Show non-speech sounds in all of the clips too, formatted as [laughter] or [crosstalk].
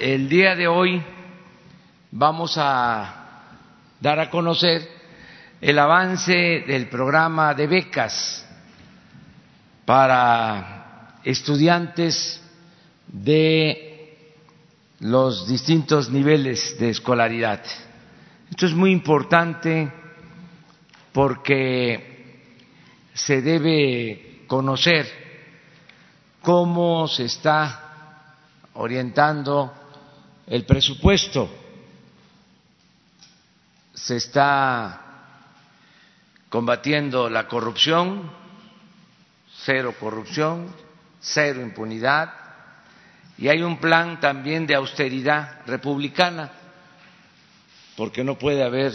el día de hoy vamos a dar a conocer el avance del programa de becas para estudiantes de los distintos niveles de escolaridad. Esto es muy importante porque se debe conocer cómo se está orientando el presupuesto, se está combatiendo la corrupción, cero corrupción, cero impunidad, y hay un plan también de austeridad republicana, porque no puede haber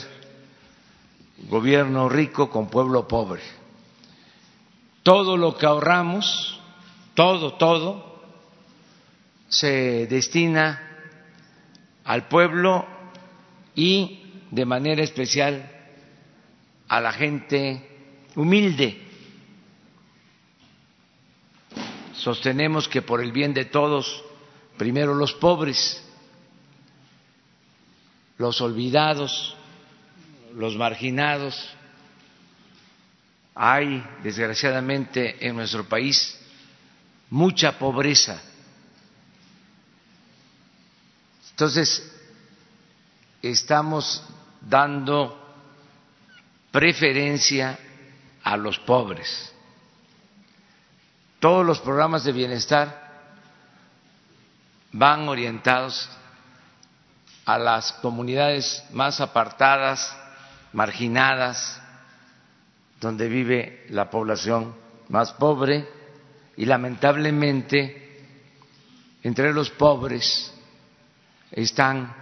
gobierno rico con pueblo pobre. Todo lo que ahorramos, todo, todo, se destina al pueblo y de manera especial a la gente humilde. Sostenemos que por el bien de todos, primero los pobres, los olvidados, los marginados. Hay, desgraciadamente, en nuestro país mucha pobreza. Entonces, estamos dando preferencia a los pobres. Todos los programas de bienestar van orientados a las comunidades más apartadas marginadas, donde vive la población más pobre y lamentablemente entre los pobres están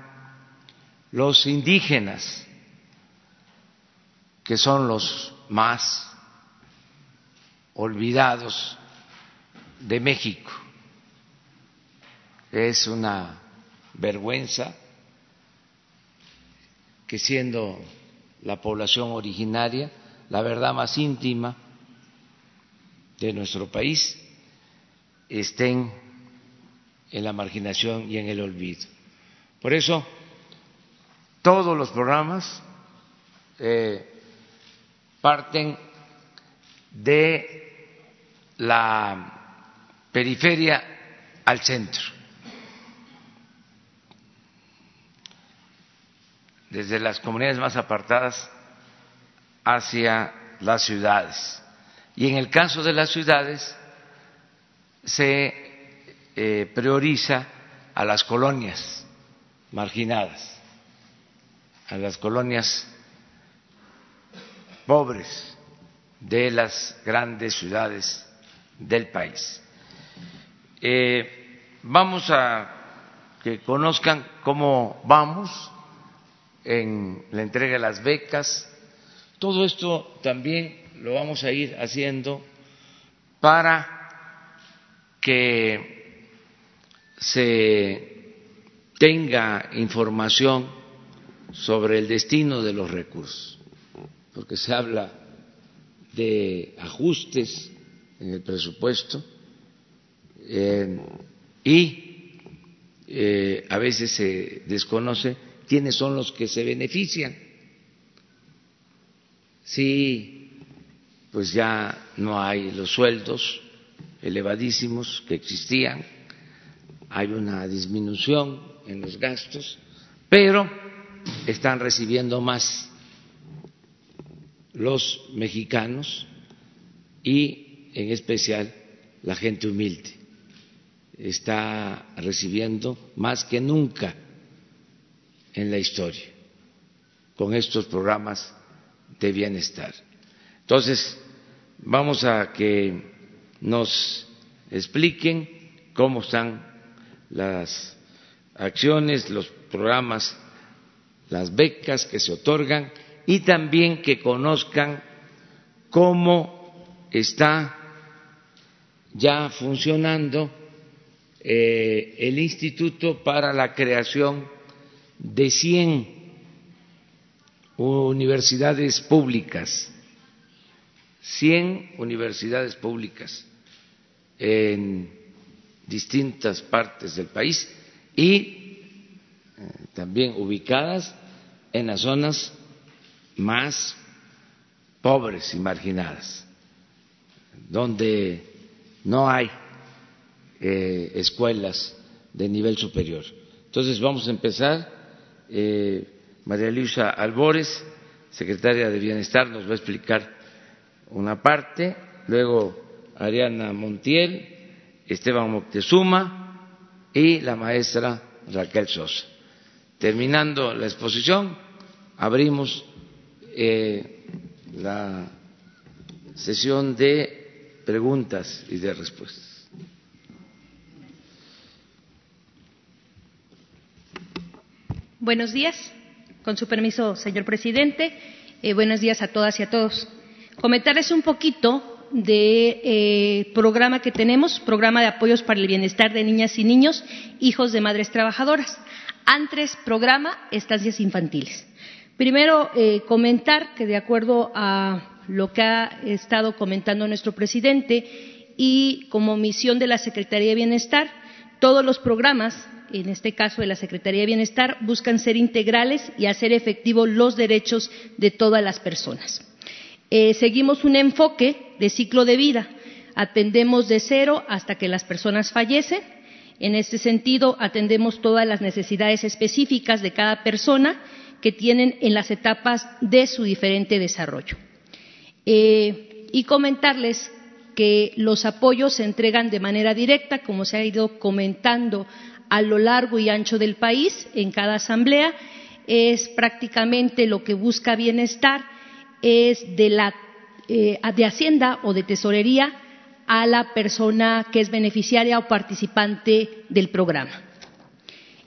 los indígenas, que son los más olvidados de México. Es una vergüenza que siendo la población originaria, la verdad más íntima de nuestro país, estén en la marginación y en el olvido. Por eso, todos los programas eh, parten de la periferia al centro. desde las comunidades más apartadas hacia las ciudades. Y en el caso de las ciudades se eh, prioriza a las colonias marginadas, a las colonias pobres de las grandes ciudades del país. Eh, vamos a que conozcan cómo vamos en la entrega de las becas. Todo esto también lo vamos a ir haciendo para que se tenga información sobre el destino de los recursos, porque se habla de ajustes en el presupuesto eh, y eh, a veces se desconoce quiénes son los que se benefician. Sí, pues ya no hay los sueldos elevadísimos que existían, hay una disminución en los gastos, pero están recibiendo más los mexicanos y en especial la gente humilde. Está recibiendo más que nunca en la historia con estos programas de bienestar. Entonces, vamos a que nos expliquen cómo están las acciones, los programas, las becas que se otorgan y también que conozcan cómo está ya funcionando eh, el Instituto para la Creación de 100 universidades públicas, 100 universidades públicas en distintas partes del país y también ubicadas en las zonas más pobres y marginadas, donde no hay eh, escuelas de nivel superior. Entonces vamos a empezar. Eh, María Luisa Albores, secretaria de Bienestar, nos va a explicar una parte, luego Ariana Montiel, Esteban Moctezuma y la maestra Raquel Sosa. Terminando la exposición, abrimos eh, la sesión de preguntas y de respuestas. Buenos días. Con su permiso, señor presidente. Eh, buenos días a todas y a todos. Comentarles un poquito de, eh, programa que tenemos, programa de apoyos para el bienestar de niñas y niños, hijos de madres trabajadoras. Antes, programa estancias infantiles. Primero, eh, comentar que de acuerdo a lo que ha estado comentando nuestro presidente y como misión de la Secretaría de Bienestar, todos los programas en este caso de la Secretaría de Bienestar, buscan ser integrales y hacer efectivos los derechos de todas las personas. Eh, seguimos un enfoque de ciclo de vida. Atendemos de cero hasta que las personas fallecen. En este sentido, atendemos todas las necesidades específicas de cada persona que tienen en las etapas de su diferente desarrollo. Eh, y comentarles que los apoyos se entregan de manera directa, como se ha ido comentando a lo largo y ancho del país en cada asamblea. Es prácticamente lo que busca bienestar, es de, la, eh, de Hacienda o de Tesorería a la persona que es beneficiaria o participante del programa.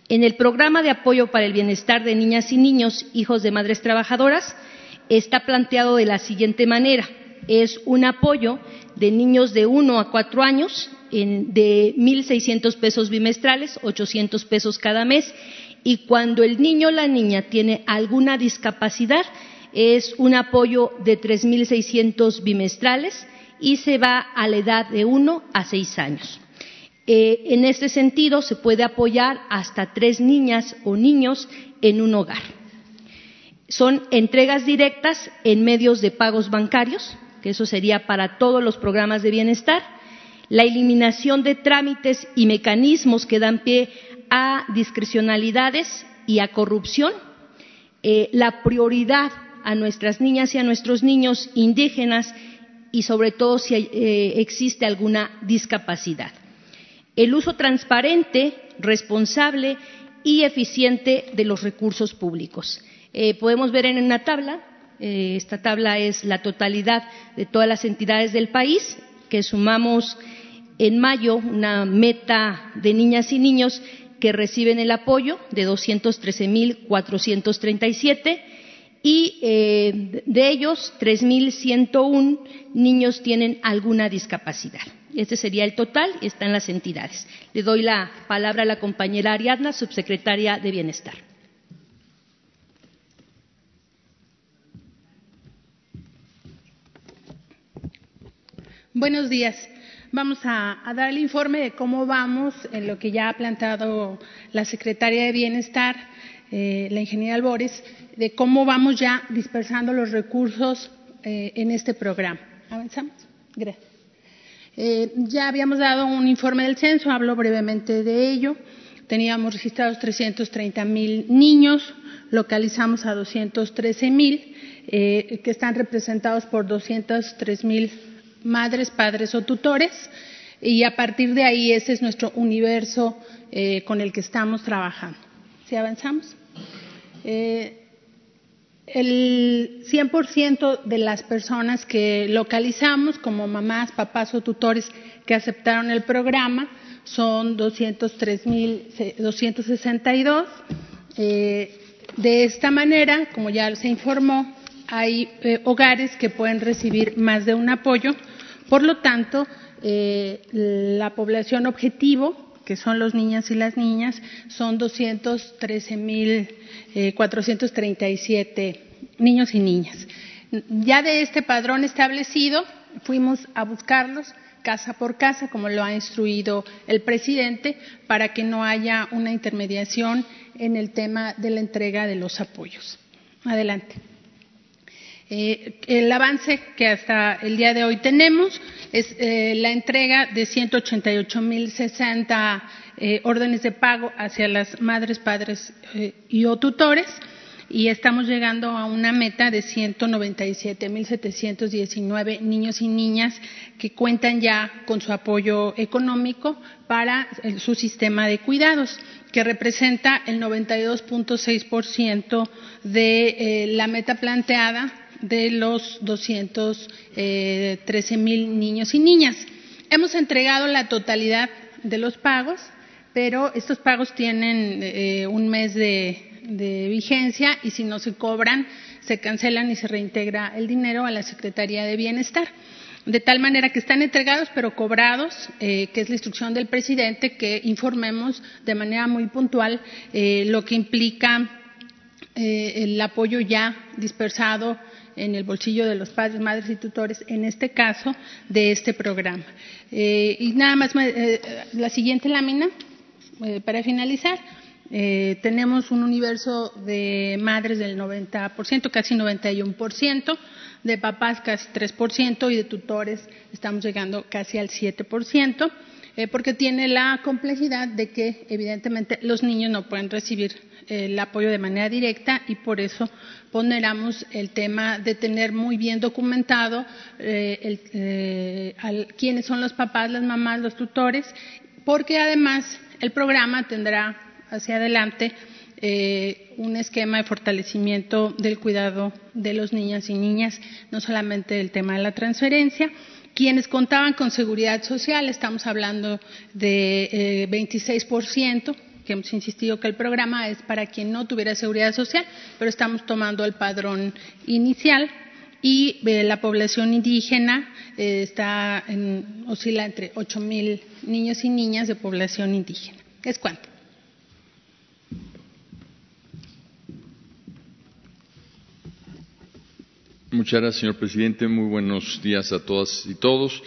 En el programa de apoyo para el bienestar de niñas y niños hijos de madres trabajadoras está planteado de la siguiente manera. Es un apoyo de niños de uno a cuatro años en, de 1.600 pesos bimestrales, 800 pesos cada mes, y cuando el niño o la niña tiene alguna discapacidad, es un apoyo de 3.600 bimestrales y se va a la edad de 1 a 6 años. Eh, en este sentido, se puede apoyar hasta tres niñas o niños en un hogar. Son entregas directas en medios de pagos bancarios, que eso sería para todos los programas de bienestar, la eliminación de trámites y mecanismos que dan pie a discrecionalidades y a corrupción, eh, la prioridad a nuestras niñas y a nuestros niños indígenas y sobre todo si eh, existe alguna discapacidad. El uso transparente, responsable y eficiente de los recursos públicos. Eh, podemos ver en una tabla, esta tabla es la totalidad de todas las entidades del país, que sumamos en mayo una meta de niñas y niños que reciben el apoyo de 213.437 y eh, de ellos 3.101 niños tienen alguna discapacidad. Este sería el total y están las entidades. Le doy la palabra a la compañera Ariadna, subsecretaria de Bienestar. Buenos días. Vamos a, dar el informe de cómo vamos en lo que ya ha planteado la Secretaria de Bienestar, eh, la ingeniera Albores, de cómo vamos ya dispersando los recursos eh, en este programa. ¿Avanzamos? Gracias. Eh, ya habíamos dado un informe del censo, hablo brevemente de ello. Teníamos registrados 330 mil niños, localizamos a 213 mil, que están representados por 203 mil madres, padres o tutores y a partir de ahí ese es nuestro universo eh, con el que estamos trabajando. ¿Si avanzamos? Eh, el 100% de las personas que localizamos como mamás, papás o tutores que aceptaron el programa son 203.262. Eh, de esta manera, como ya se informó, hay eh, hogares que pueden recibir más de un apoyo por lo tanto, eh, la población objetivo, que son los niños y las niñas, son 213.437 eh, niños y niñas. Ya de este padrón establecido, fuimos a buscarlos, casa por casa, como lo ha instruido el presidente, para que no haya una intermediación en el tema de la entrega de los apoyos. Adelante. Eh, el avance que hasta el día de hoy tenemos es eh, la entrega de 188.060 eh, órdenes de pago hacia las madres, padres y o tutores y estamos llegando a una meta de 197.719 niños y niñas que cuentan ya con su apoyo económico para su sistema de cuidados, que representa el 92.6% de la meta planteada de los 213 mil niños y niñas. Hemos entregado la totalidad de los pagos, pero estos pagos tienen eh, un mes de, vigencia y si no se cobran, se cancelan y se reintegra el dinero a la Secretaría de Bienestar. De tal manera que están entregados pero cobrados, eh, que es la instrucción del presidente, que informemos de manera muy puntual eh, lo que implica el apoyo ya dispersado en el bolsillo de los padres, madres y tutores, en este caso, de este programa. Eh, y nada más, eh, la siguiente lámina, eh, para finalizar. tenemos un universo de madres del 90%, casi 91%, de papás casi 3% y de tutores estamos llegando casi al 7%, porque tiene la complejidad de que evidentemente los niños no pueden recibir el apoyo de manera directa y por eso ponderamos el tema de tener muy bien documentado eh, eh, quiénes son los papás, las mamás, los tutores, porque además el programa tendrá hacia adelante eh, un esquema de fortalecimiento del cuidado de los niños y niñas, no solamente el tema de la transferencia. Quienes contaban con seguridad social, estamos hablando de 26%, que hemos insistido que el programa es para quien no tuviera seguridad social, pero estamos tomando el padrón inicial y eh, la población indígena eh, está en, oscila entre 8.000 niños y niñas de población indígena. ¿Es cuánto? Muchas gracias, señor presidente. Muy buenos días a todas y todos.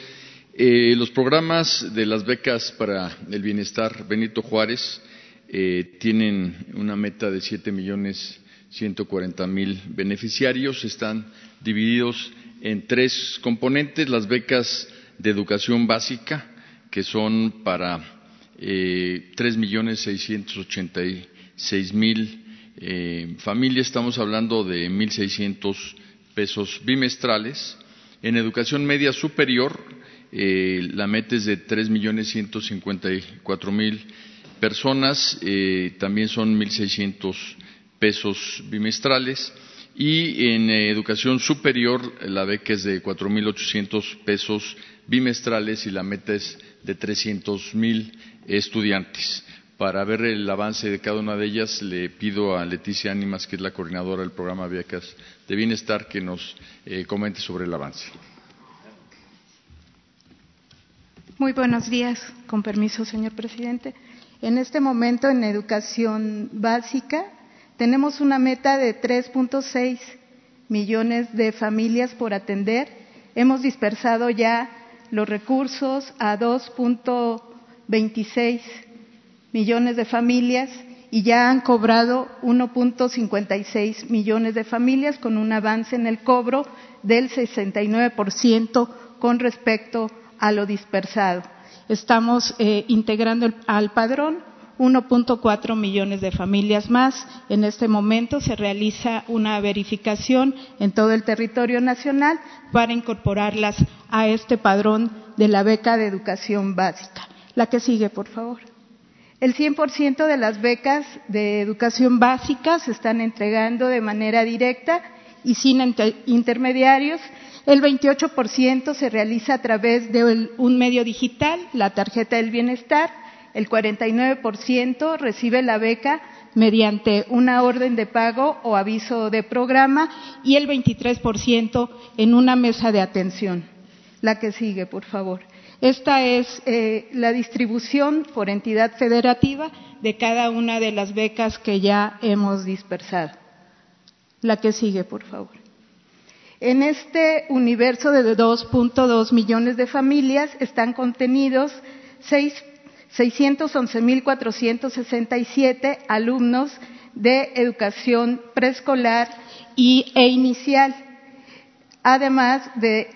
Eh, los programas de las becas para el bienestar Benito Juárez eh, tienen una meta de siete millones ciento cuarenta mil beneficiarios. Están divididos en tres componentes: las becas de educación básica, que son para eh, tres millones seiscientos ochenta y seis mil eh, familias. Estamos hablando de mil seiscientos pesos bimestrales. En educación media superior, la meta es de tres millones ciento cincuenta y cuatro mil personas, eh, también son 1.600 pesos bimestrales. Y en eh, educación superior, la beca es de 4.800 pesos bimestrales y la meta es de 300.000 estudiantes. Para ver el avance de cada una de ellas, le pido a Leticia Ánimas, que es la coordinadora del programa Becas de Bienestar, que nos eh, comente sobre el avance. Muy buenos días. Con permiso, señor presidente. En este momento en educación básica tenemos una meta de 3.6 millones de familias por atender. Hemos dispersado ya los recursos a 2.26 millones de familias y ya han cobrado 1.56 millones de familias con un avance en el cobro del 69% con respecto a lo dispersado. Estamos eh, integrando al padrón 1.4 millones de familias más. En este momento se realiza una verificación en todo el territorio nacional para incorporarlas a este padrón de la beca de educación básica. La que sigue, por favor. El 100% de las becas de educación básica se están entregando de manera directa y sin intermediarios el 28% se realiza a través de un medio digital, la tarjeta del bienestar. El 49% recibe la beca mediante una orden de pago o aviso de programa y el 23% en una mesa de atención. La que sigue, por favor. Esta es eh, la distribución por entidad federativa de cada una de las becas que ya hemos dispersado. La que sigue, por favor. En este universo de 2.2 millones de familias están contenidos 611.467 alumnos de educación preescolar y, e inicial, además de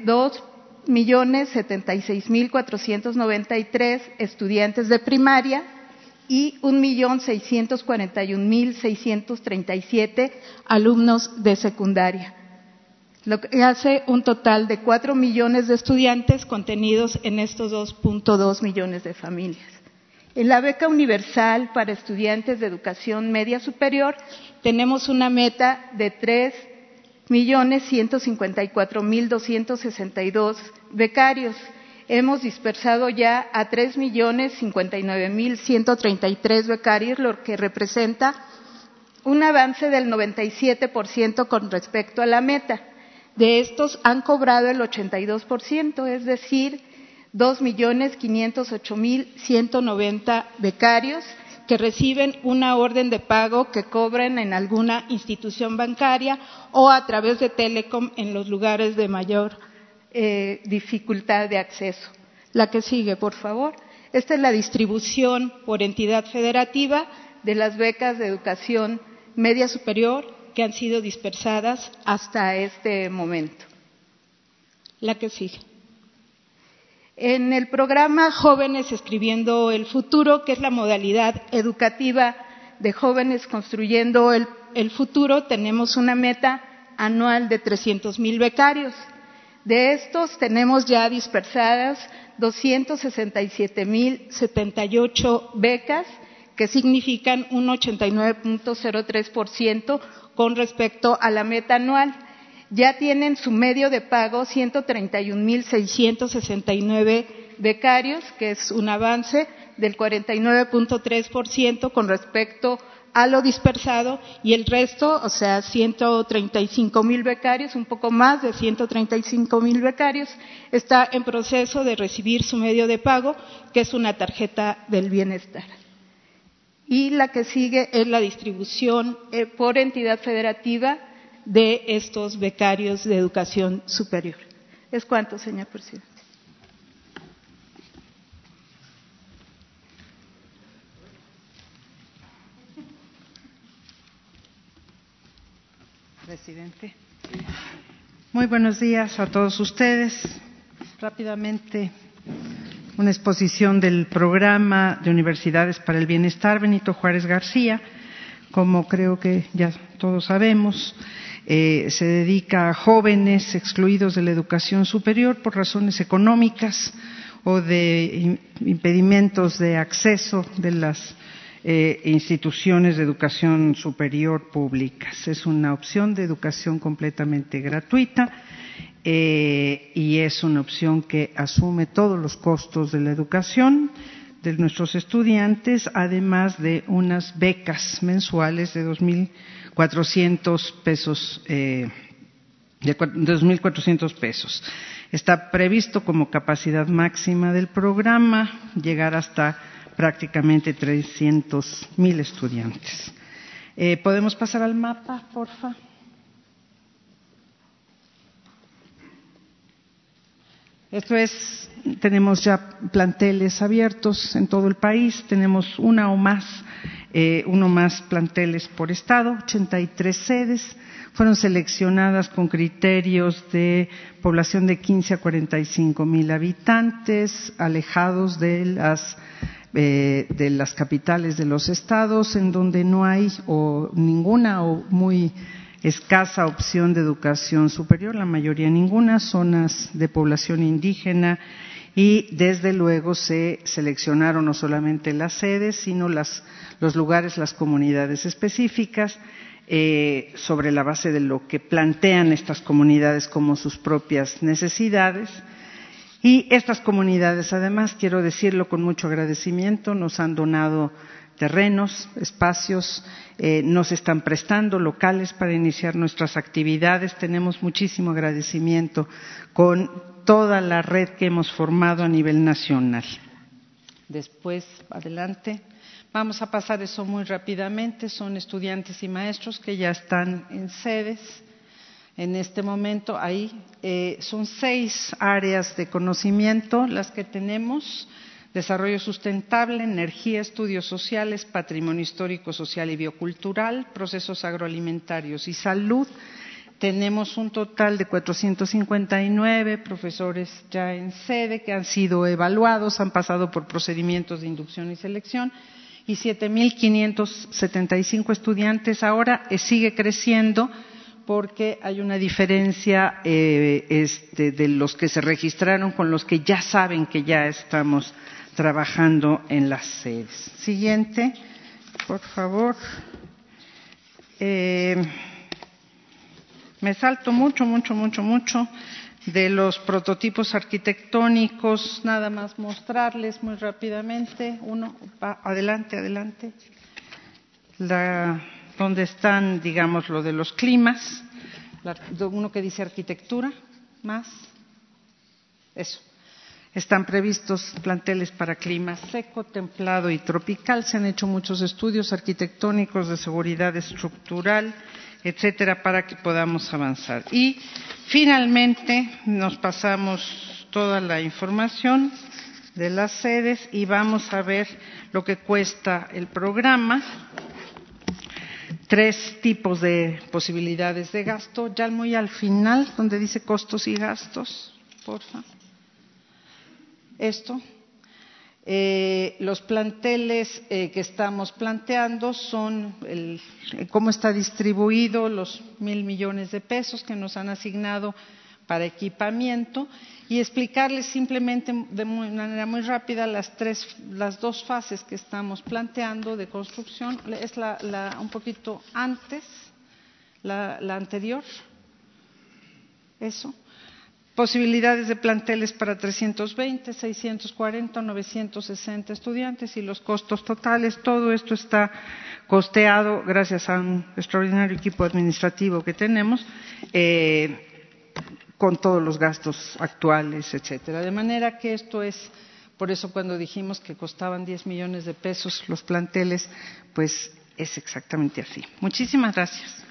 2.076.493 estudiantes de primaria y 1.641.637 alumnos de secundaria lo que hace un total de cuatro millones de estudiantes contenidos en estos 2.2 millones de familias. En la beca universal para estudiantes de educación media superior tenemos una meta de tres millones ciento cincuenta y cuatro mil doscientos sesenta y dos becarios. Hemos dispersado ya a tres millones cincuenta y nueve mil ciento treinta y tres becarios, lo que representa un avance del 97% con respecto a la meta. De estos han cobrado el 82%, es decir, 2.508.190 becarios que reciben una orden de pago que cobran en alguna institución bancaria o a través de Telecom en los lugares de mayor eh, dificultad de acceso. La que sigue, por favor. Esta es la distribución por entidad federativa de las becas de educación media superior que han sido dispersadas hasta este momento. La que sigue. En el programa Jóvenes Escribiendo el Futuro, que es la modalidad educativa de jóvenes construyendo el, futuro, tenemos una meta anual de 300 mil becarios. De estos tenemos ya dispersadas 267 mil 78 becas, que significan un 89.03% con respecto a la meta anual. Ya tienen su medio de pago 131.669 becarios, que es un avance del 49.3% con respecto a lo dispersado y el resto, o sea, 135 mil becarios, un poco más de 135 mil becarios, está en proceso de recibir su medio de pago, que es una tarjeta del bienestar. Y la que sigue es la distribución eh, por entidad federativa de estos becarios de educación superior. ¿Es cuánto, señor presidente? Presidente. Muy buenos días a todos ustedes. Rápidamente una exposición del programa de Universidades para el Bienestar Benito Juárez García. Como creo que ya todos sabemos, eh, se dedica a jóvenes excluidos de la educación superior por razones económicas o de impedimentos de acceso de las eh, instituciones de educación superior públicas. Es una opción de educación completamente gratuita eh, y es una opción que asume todos los costos de la educación de nuestros estudiantes, además de unas becas mensuales de 2.400 pesos. Eh, de 2.400 pesos. Está previsto como capacidad máxima del programa llegar hasta prácticamente 300.000 estudiantes. Eh, ¿Podemos pasar al mapa, por favor? Esto es, tenemos ya planteles abiertos en todo el país, tenemos una o más, eh, uno más planteles por estado, 83 sedes, fueron seleccionadas con criterios de población de 15 a 45 mil habitantes, alejados de las eh, de las capitales de los estados, en donde no hay o ninguna o muy escasa opción de educación superior, la mayoría ninguna, zonas de población indígena y desde luego se seleccionaron no solamente las sedes, sino los lugares, las comunidades específicas, eh, sobre la base de lo que plantean estas comunidades como sus propias necesidades. Y estas comunidades, además, quiero decirlo con mucho agradecimiento, nos han donado terrenos, espacios, eh, nos están prestando locales para iniciar nuestras actividades. Tenemos muchísimo agradecimiento con toda la red que hemos formado a nivel nacional. Después, adelante. Vamos a pasar eso muy rápidamente. Son estudiantes y maestros que ya están en sedes. en este momento ahí. Eh, son seis áreas de conocimiento las que tenemos. Desarrollo sustentable, energía, estudios sociales, patrimonio histórico, social y biocultural, procesos agroalimentarios y salud. Tenemos un total de 459 profesores ya en sede que han sido evaluados, han pasado por procedimientos de inducción y selección y 7.575 estudiantes. Ahora eh, sigue creciendo porque hay una diferencia eh, este, de los que se registraron con los que ya saben que ya estamos trabajando en las sedes. Siguiente, por favor. Eh, me salto mucho, mucho, mucho, mucho de los prototipos arquitectónicos, nada más mostrarles muy rápidamente. Uno, adelante, adelante. La donde están, digamos, lo de los climas, uno que dice arquitectura, más, eso. Están previstos planteles para clima seco, templado y tropical. Se han hecho muchos estudios arquitectónicos de seguridad estructural, etcétera, para que podamos avanzar. Y finalmente nos pasamos toda la información de las sedes y vamos a ver lo que cuesta el programa tres tipos de posibilidades de gasto. Ya muy al final, donde dice costos y gastos, porfa. Esto. Eh, los planteles eh, que estamos planteando son el, cómo está distribuido los mil millones de pesos que nos han asignado para equipamiento y explicarles simplemente de manera muy rápida las tres, las dos fases que estamos planteando de construcción. Es la, un poquito antes, la, la anterior. Eso. Posibilidades de planteles para 320, 640, 960 estudiantes y los costos totales. Todo esto está costeado gracias a un extraordinario equipo administrativo que tenemos. Eh, con todos los gastos actuales, etcétera. De manera que esto es, por eso cuando dijimos que costaban 10 millones de pesos los planteles, pues es exactamente así. Muchísimas gracias.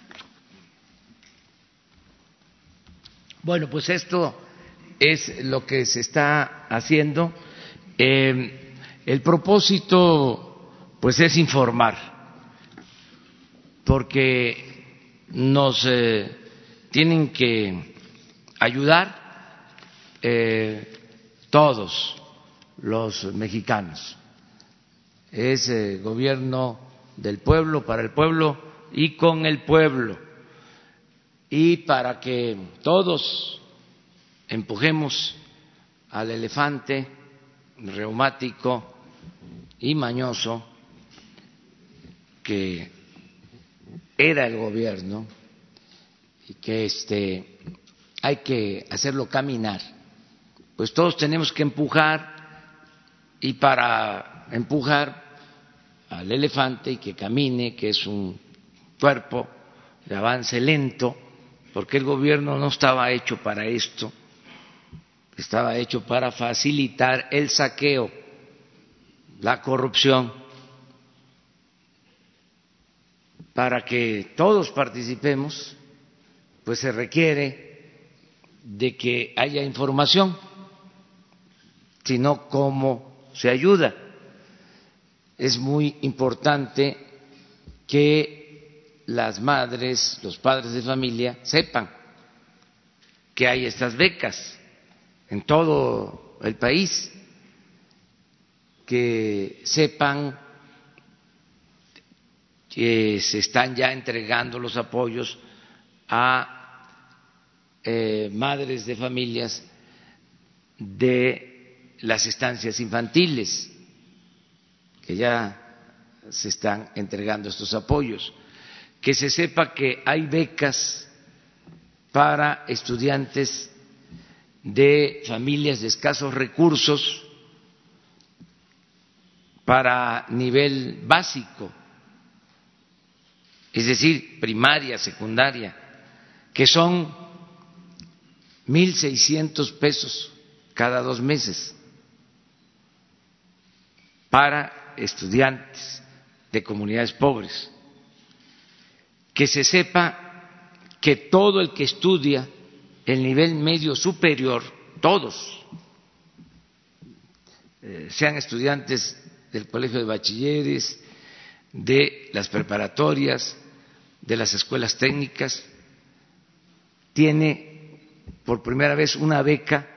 Bueno, pues esto es lo que se está haciendo. Eh, el propósito, pues, es informar, porque nos eh, tienen que ayudar eh, todos los mexicanos. Es eh, gobierno del pueblo, para el pueblo y con el pueblo. Y para que todos empujemos al elefante reumático y mañoso que era el gobierno y que este hay que hacerlo caminar. Pues todos tenemos que empujar y para empujar al elefante y que camine, que es un cuerpo de avance lento, porque el gobierno no estaba hecho para esto, estaba hecho para facilitar el saqueo, la corrupción, para que todos participemos, pues se requiere de que haya información, sino cómo se ayuda. Es muy importante que las madres, los padres de familia sepan que hay estas becas en todo el país, que sepan que se están ya entregando los apoyos a eh, madres de familias de las estancias infantiles, que ya se están entregando estos apoyos, que se sepa que hay becas para estudiantes de familias de escasos recursos para nivel básico, es decir, primaria, secundaria, que son mil seiscientos pesos cada dos meses para estudiantes de comunidades pobres. Que se sepa que todo el que estudia el nivel medio superior, todos, eh, sean estudiantes del Colegio de Bachilleres, de las preparatorias, de las escuelas técnicas, tiene por primera vez una beca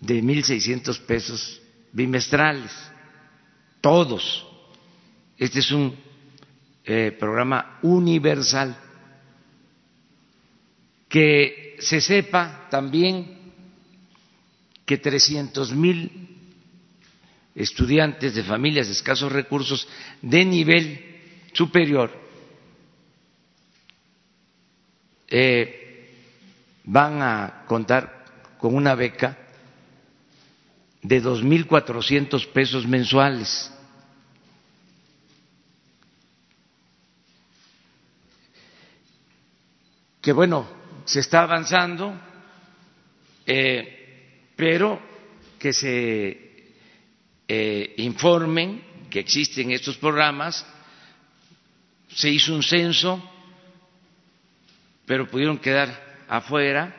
de 1.600 pesos bimestrales, todos. Este es un eh, programa universal. Que se sepa también que 300 mil estudiantes de familias de escasos recursos de nivel superior eh, van a contar con una beca de 2.400 pesos mensuales. Que bueno, se está avanzando, eh, pero que se eh, informen que existen estos programas. Se hizo un censo, pero pudieron quedar afuera.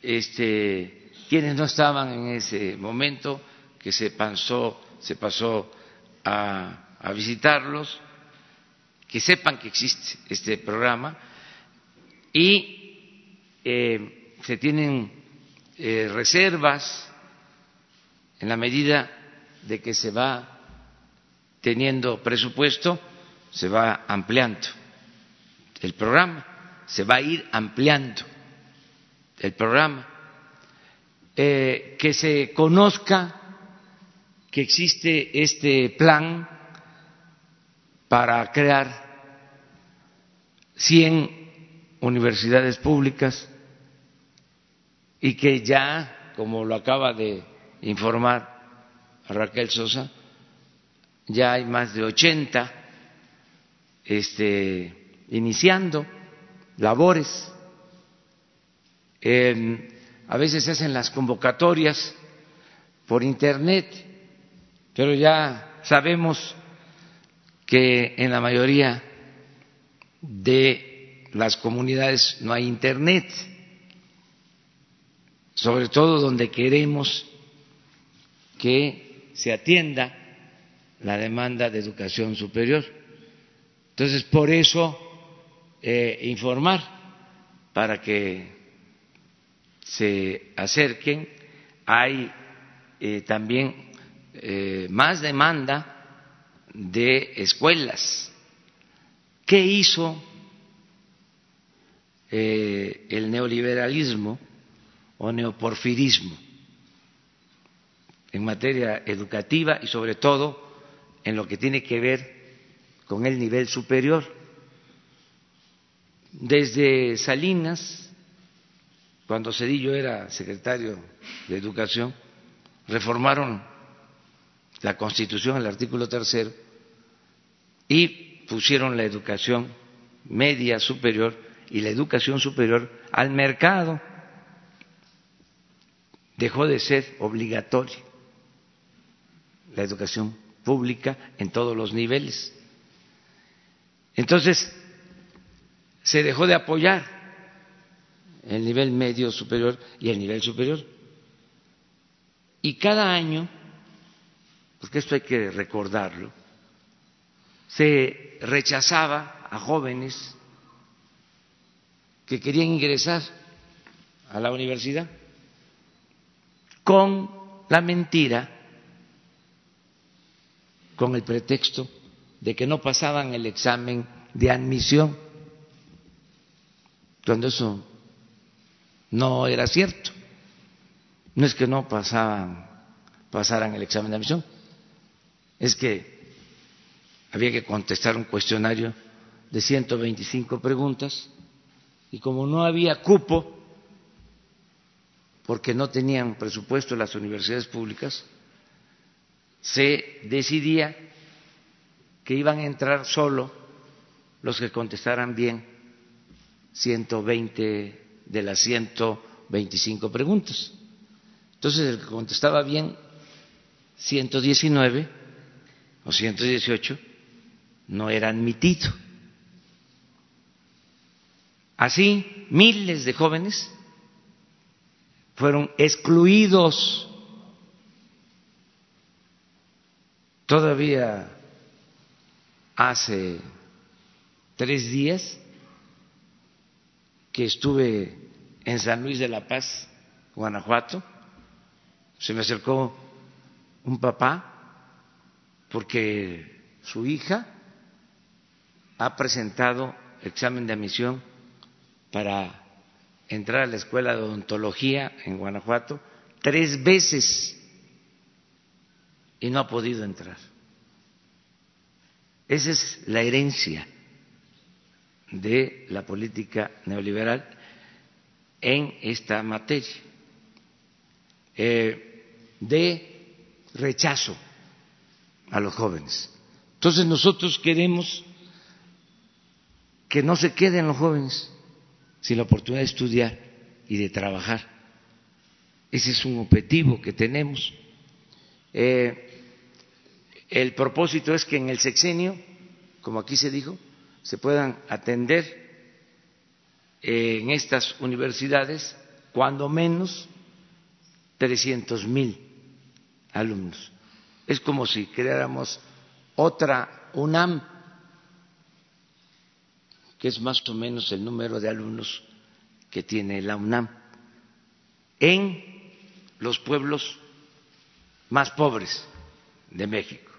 Este, quienes no estaban en ese momento, que se pasó, se pasó a, a visitarlos, que sepan que existe este programa y eh, se tienen eh, reservas en la medida de que se va teniendo presupuesto, se va ampliando el programa, se va a ir ampliando el programa, eh, que se conozca que existe este plan para crear 100 universidades públicas y que ya, como lo acaba de informar Raquel Sosa, ya hay más de 80 este, iniciando labores. a veces se hacen las convocatorias por Internet, pero ya sabemos que en la mayoría de las comunidades no hay Internet, sobre todo donde queremos que se atienda la demanda de educación superior. Entonces, por eso, eh, informar para que se acerquen. Hay eh, también eh, más demanda de escuelas. ¿Qué hizo el neoliberalismo o neoporfirismo? en materia educativa y sobre todo en lo que tiene que ver con el nivel superior. Desde Salinas, cuando Cedillo era secretario de Educación, reformaron la Constitución, el artículo tercero, y pusieron la educación media superior y la educación superior al mercado. Dejó de ser obligatoria la educación pública en todos los niveles. Entonces, se dejó de apoyar el nivel medio superior y el nivel superior. Y cada año, porque esto hay que recordarlo, se rechazaba a jóvenes que querían ingresar a la universidad con la mentira con el pretexto de que no pasaban el examen de admisión, cuando eso no era cierto. No es que no pasaban, pasaran el examen de admisión, es que había que contestar un cuestionario de 125 preguntas y como no había cupo, porque no tenían presupuesto las universidades públicas, se decidía que iban a entrar solo los que contestaran bien 120 de las 125 preguntas. Entonces, el que contestaba bien 119 o 118 no era admitido. Así, miles de jóvenes fueron excluidos. Todavía hace tres días que estuve en San Luis de la Paz, Guanajuato, se me acercó un papá porque su hija ha presentado examen de admisión para entrar a la escuela de odontología en Guanajuato tres veces y no ha podido entrar. Esa es la herencia de la política neoliberal en esta materia, eh, de rechazo a los jóvenes. Entonces nosotros queremos que no se queden los jóvenes sin la oportunidad de estudiar y de trabajar. Ese es un objetivo que tenemos. Eh, el propósito es que en el sexenio, como aquí se dijo, se puedan atender eh, en estas universidades cuando menos 300 mil alumnos. Es como si creáramos otra UNAM, que es más o menos el número de alumnos que tiene la UNAM, en los pueblos más pobres de México.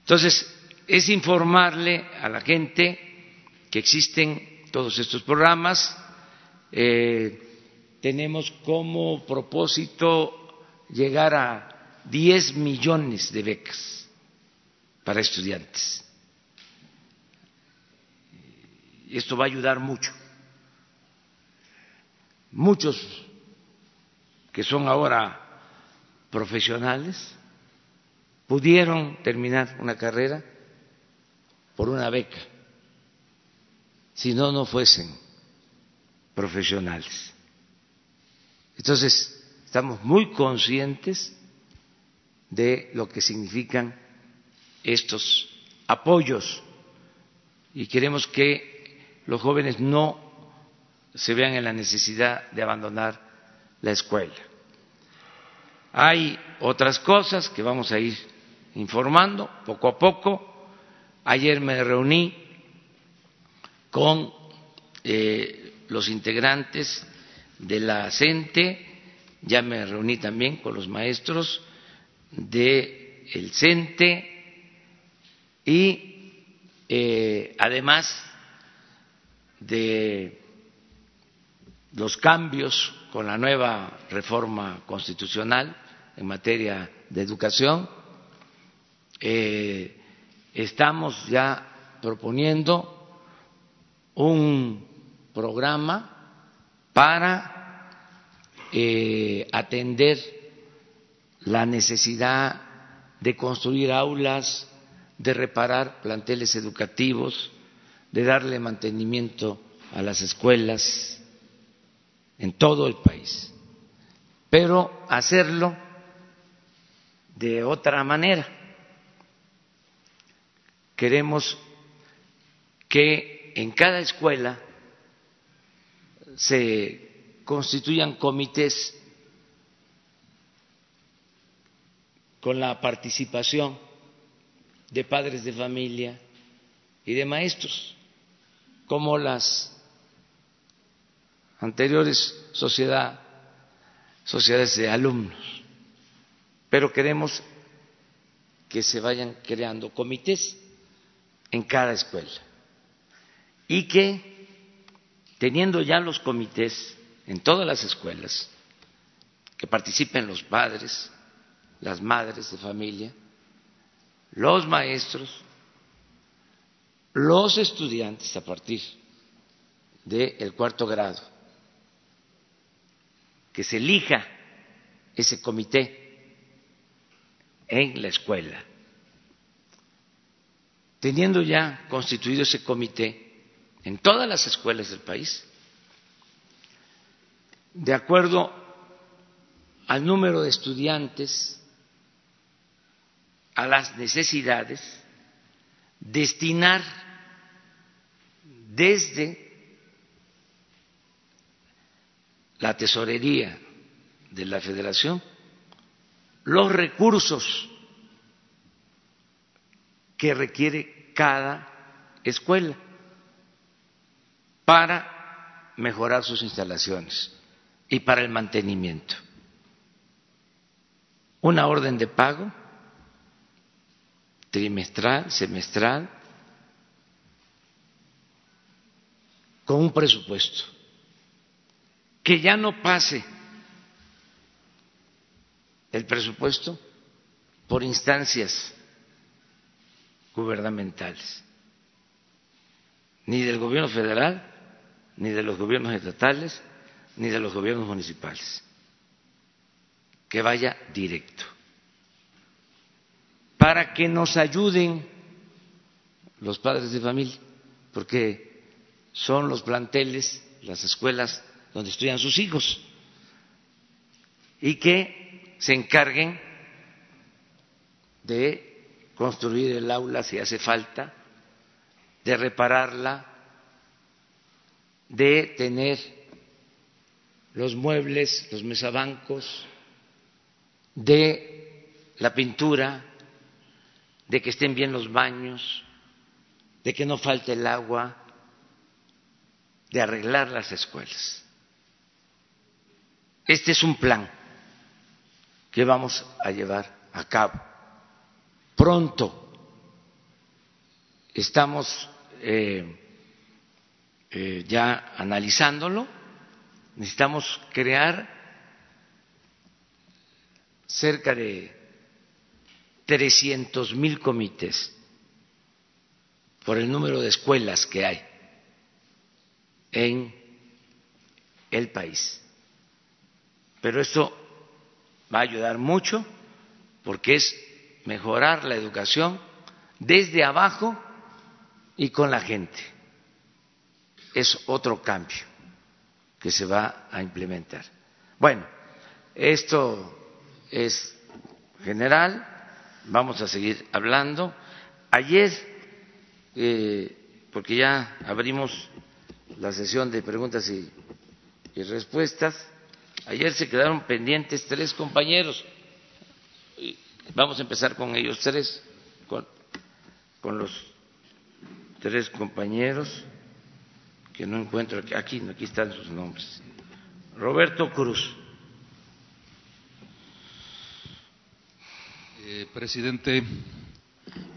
Entonces, es informarle a la gente que existen todos estos programas. Eh, tenemos como propósito llegar a 10 millones de becas para estudiantes. Y esto va a ayudar mucho. Muchos que son ahora profesionales pudieron terminar una carrera por una beca, si no, no fuesen profesionales. Entonces, estamos muy conscientes de lo que significan estos apoyos y queremos que los jóvenes no se vean en la necesidad de abandonar la escuela. Hay otras cosas que vamos a ir informando poco a poco. Ayer me reuní con eh, los integrantes de la CENTE, ya me reuní también con los maestros del el CENTE y eh, además de los cambios con la nueva reforma constitucional en materia de educación, eh, estamos ya proponiendo un programa para eh, atender la necesidad de construir aulas, de reparar planteles educativos, de darle mantenimiento a las escuelas en todo el país, pero hacerlo de otra manera. Queremos que en cada escuela se constituyan comités con la participación de padres de familia y de maestros, como las anteriores sociedad, sociedades de alumnos. Pero queremos que se vayan creando comités en cada escuela y que teniendo ya los comités en todas las escuelas, que participen los padres, las madres de familia, los maestros, los estudiantes a partir del cuarto grado, que se elija ese comité en la escuela. Teniendo ya constituido ese comité en todas las escuelas del país, de acuerdo al número de estudiantes, a las necesidades, destinar desde la tesorería de la federación los recursos que requiere cada escuela para mejorar sus instalaciones y para el mantenimiento. Una orden de pago trimestral, semestral, con un presupuesto. Que ya no pase el presupuesto por instancias gubernamentales, ni del gobierno federal, ni de los gobiernos estatales, ni de los gobiernos municipales, que vaya directo, para que nos ayuden los padres de familia, porque son los planteles, las escuelas donde estudian sus hijos, y que se encarguen de construir el aula si hace falta, de repararla, de tener los muebles, los mesabancos, de la pintura, de que estén bien los baños, de que no falte el agua, de arreglar las escuelas. Este es un plan que vamos a llevar a cabo. Pronto estamos eh, eh, ya analizándolo, necesitamos crear cerca de 300 mil comités por el número de escuelas que hay en el país. Pero esto va a ayudar mucho porque es mejorar la educación desde abajo y con la gente es otro cambio que se va a implementar. Bueno, esto es general, vamos a seguir hablando. Ayer, eh, porque ya abrimos la sesión de preguntas y, respuestas, ayer se quedaron pendientes tres compañeros. Vamos a empezar con ellos tres, con, los tres compañeros que no encuentro aquí, aquí están sus nombres. Roberto Cruz. Eh, presidente,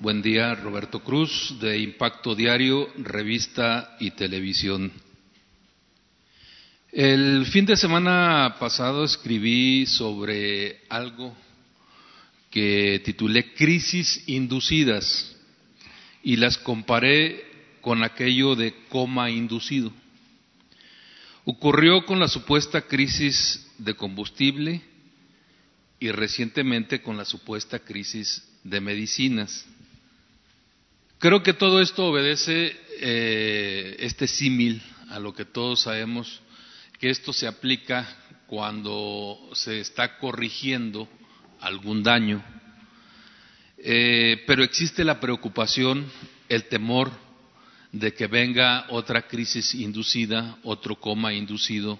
buen día. Roberto Cruz, de Impacto Diario, Revista y Televisión. El fin de semana pasado escribí sobre algo que titulé Crisis inducidas y las comparé con aquello de coma inducido. Ocurrió con la supuesta crisis de combustible y recientemente con la supuesta crisis de medicinas. Creo que todo esto obedece eh, este símil a lo que todos sabemos que esto se aplica cuando se está corrigiendo algún daño. Eh, pero existe la preocupación, el temor de que venga otra crisis inducida, otro coma inducido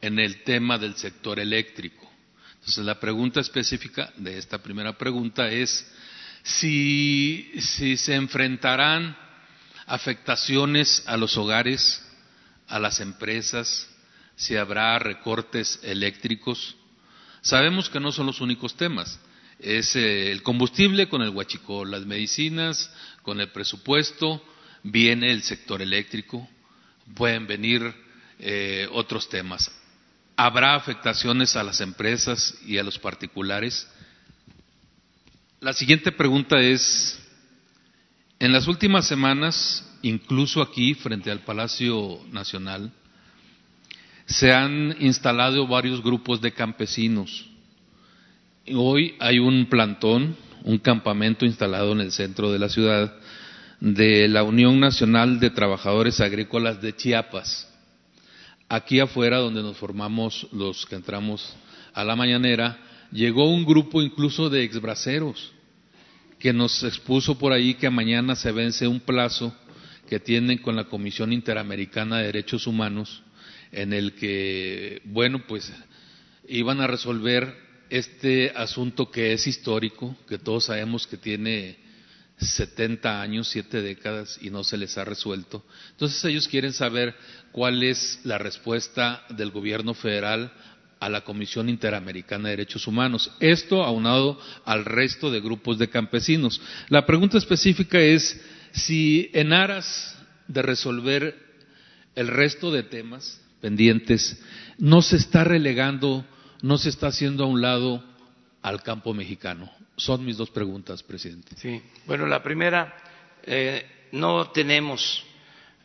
en el tema del sector eléctrico. Entonces, la pregunta específica de esta primera pregunta es si, se enfrentarán afectaciones a los hogares, a las empresas, si habrá recortes eléctricos. Sabemos que no son los únicos temas. Es eh, el combustible con el huachicol, las medicinas con el presupuesto, viene el sector eléctrico, pueden venir eh, otros temas. ¿Habrá afectaciones a las empresas y a los particulares? La siguiente pregunta es, en las últimas semanas, incluso aquí frente al Palacio Nacional, se han instalado varios grupos de campesinos. Hoy hay un plantón, un campamento instalado en el centro de la ciudad de la Unión Nacional de Trabajadores Agrícolas de Chiapas. Aquí afuera, donde nos formamos los que entramos a la mañanera, llegó un grupo incluso de exbraceros que nos expuso por ahí que mañana se vence un plazo que tienen con la Comisión Interamericana de Derechos Humanos en el que, bueno, pues iban a resolver este asunto que es histórico, que todos sabemos que tiene 70 años, siete décadas y no se les ha resuelto. Entonces ellos quieren saber cuál es la respuesta del gobierno federal a la Comisión Interamericana de Derechos Humanos. Esto aunado al resto de grupos de campesinos. La pregunta específica es si en aras de resolver el resto de temas pendientes no se está relegando, no se está haciendo a un lado al campo mexicano. Son mis dos preguntas, presidente. Sí, bueno, la primera, eh, no tenemos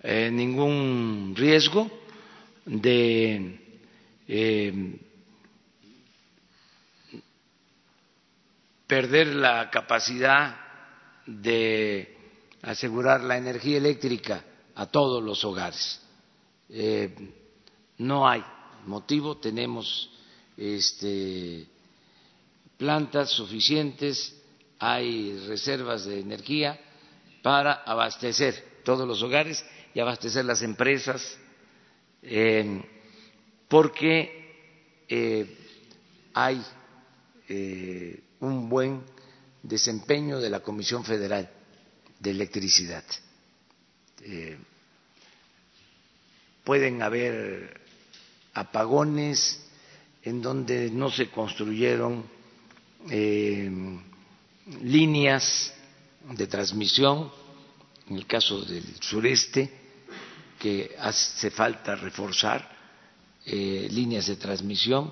eh, ningún riesgo de eh, perder la capacidad de asegurar la energía eléctrica a todos los hogares. no hay motivo, tenemos este, plantas suficientes, hay reservas de energía para abastecer todos los hogares y abastecer las empresas, eh, porque eh, hay eh, un buen desempeño de la Comisión Federal de Electricidad. pueden haber apagones en donde no se construyeron eh, líneas de transmisión, en el caso del sureste, que hace falta reforzar eh, líneas de transmisión,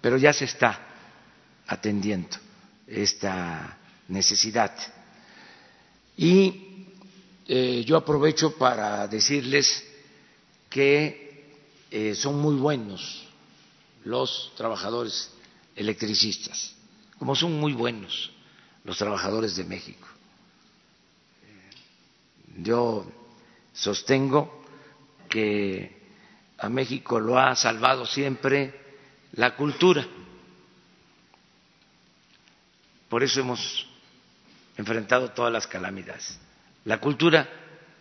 pero ya se está atendiendo esta necesidad. Y eh, yo aprovecho para decirles que eh, son muy buenos los trabajadores electricistas como son muy buenos los trabajadores de México. Yo sostengo que a México lo ha salvado siempre la cultura. Por eso hemos enfrentado todas las calamidades. La cultura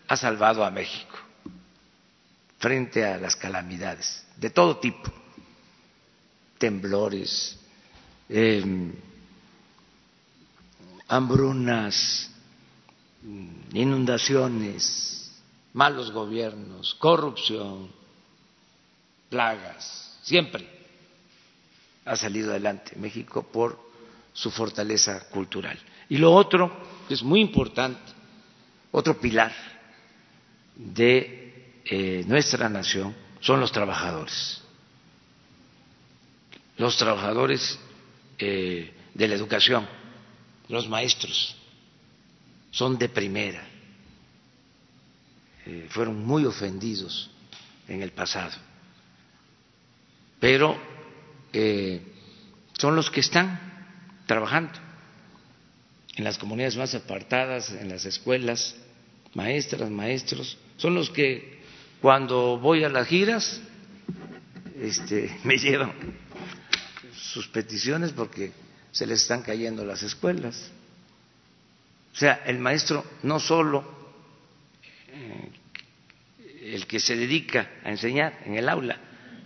ha salvado a México frente a las calamidades de todo tipo, temblores, eh, hambrunas, inundaciones, malos gobiernos, corrupción, plagas, siempre ha salido adelante México por su fortaleza cultural. Y lo otro, que es muy importante, otro pilar de eh, nuestra nación, son los trabajadores. Los trabajadores eh, de la educación. Los maestros son de primera, eh, fueron muy ofendidos en el pasado, pero eh, son los que están trabajando en las comunidades más apartadas, en las escuelas, maestras, maestros, son los que cuando voy a las giras este, [laughs] me llevan sus peticiones porque se les están cayendo las escuelas. O sea, el maestro no solo eh, el que se dedica a enseñar en el aula,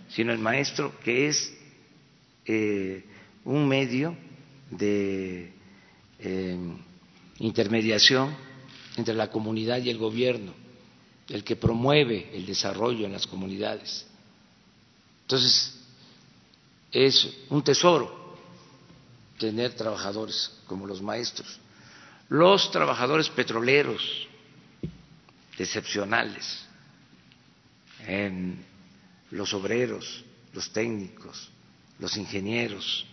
sino el maestro que es eh, un medio de eh, intermediación entre la comunidad y el gobierno, el que promueve el desarrollo en las comunidades. Entonces, es un tesoro tener trabajadores como los maestros. Los trabajadores petroleros, excepcionales, los obreros, los técnicos, los ingenieros,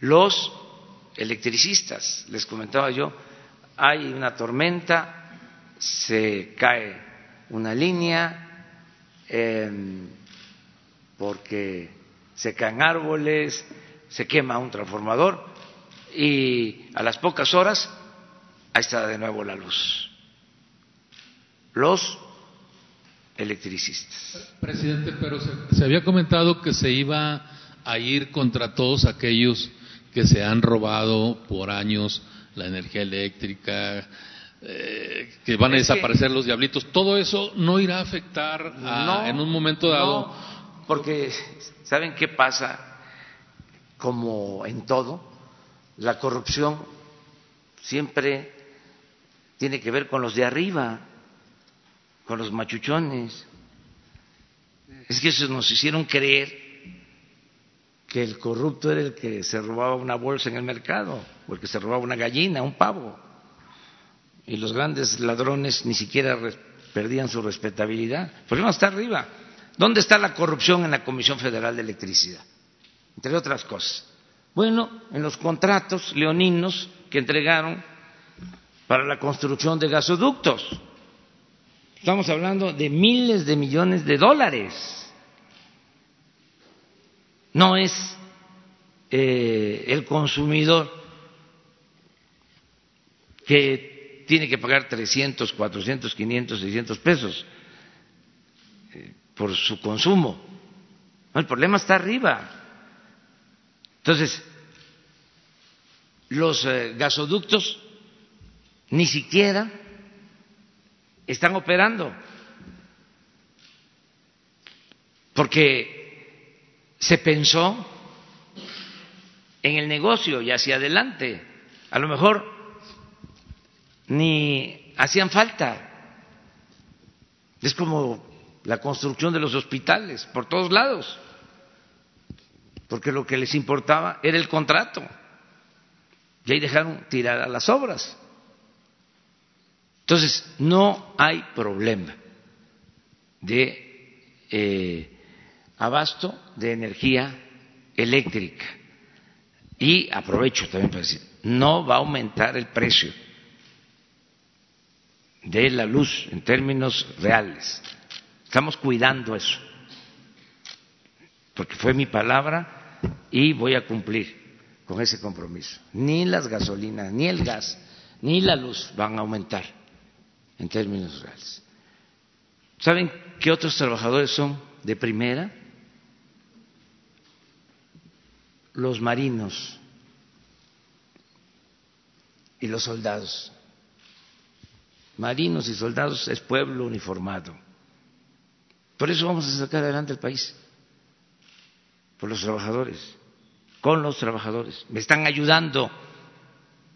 los electricistas, les comentaba yo, hay una tormenta, se cae una línea em, porque se caen árboles, se quema un transformador y a las pocas horas ahí está de nuevo la luz. Los electricistas. Presidente, pero se, había comentado que se iba a ir contra todos aquellos que se han robado por años la energía eléctrica, eh, que van a desaparecer los diablitos, todo eso no irá a afectar en un momento dado. No, porque ¿saben qué pasa? Como en todo, la corrupción siempre tiene que ver con los de arriba, con los machuchones. Es que eso nos hicieron creer que el corrupto era el que se robaba una bolsa en el mercado, o el que se robaba una gallina, un pavo. Y los grandes ladrones ni siquiera perdían su respetabilidad. El problema está arriba. ¿Dónde está la corrupción en la Comisión Federal de Electricidad? Entre otras cosas. Bueno, en los contratos leoninos que entregaron para la construcción de gasoductos. Estamos hablando de miles de millones de dólares no es eh, el consumidor que tiene que pagar 300, 400, 500, 600 pesos por su consumo. el problema está arriba. Entonces, los eh, gasoductos ni siquiera están operando porque se pensó en el negocio y hacia adelante. A lo mejor ni hacían falta. Es como la construcción de los hospitales por todos lados, porque lo que les importaba era el contrato. Y ahí dejaron tiradas las obras. Entonces, no hay problema de eh, abasto de energía eléctrica. Y aprovecho también para decir, no va a aumentar el precio de la luz en términos reales. Estamos cuidando eso, porque fue mi palabra y voy a cumplir con ese compromiso. Ni las gasolinas, ni el gas, ni la luz van a aumentar en términos reales. ¿Saben qué otros trabajadores son de primera? los marinos y los soldados. Marinos y soldados es pueblo uniformado. Por eso vamos a sacar adelante el país, por los trabajadores, con los trabajadores. Me están ayudando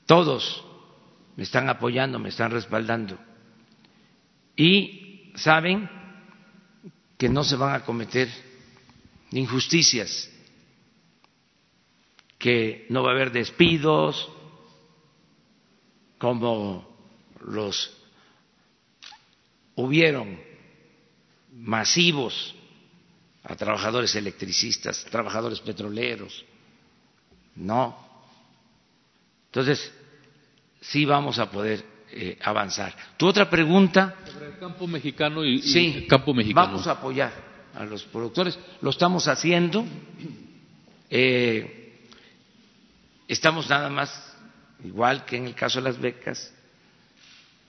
todos, me están apoyando, me están respaldando. Y saben que no se van a cometer injusticias que no va a haber despidos como los hubieron masivos a trabajadores electricistas, trabajadores petroleros. No. Entonces, sí vamos a poder eh, avanzar. Tu otra pregunta. Sobre el campo mexicano y, sí, campo mexicano. Vamos a apoyar a los productores. Lo estamos haciendo. Eh, Estamos nada más, igual que en el caso de las becas,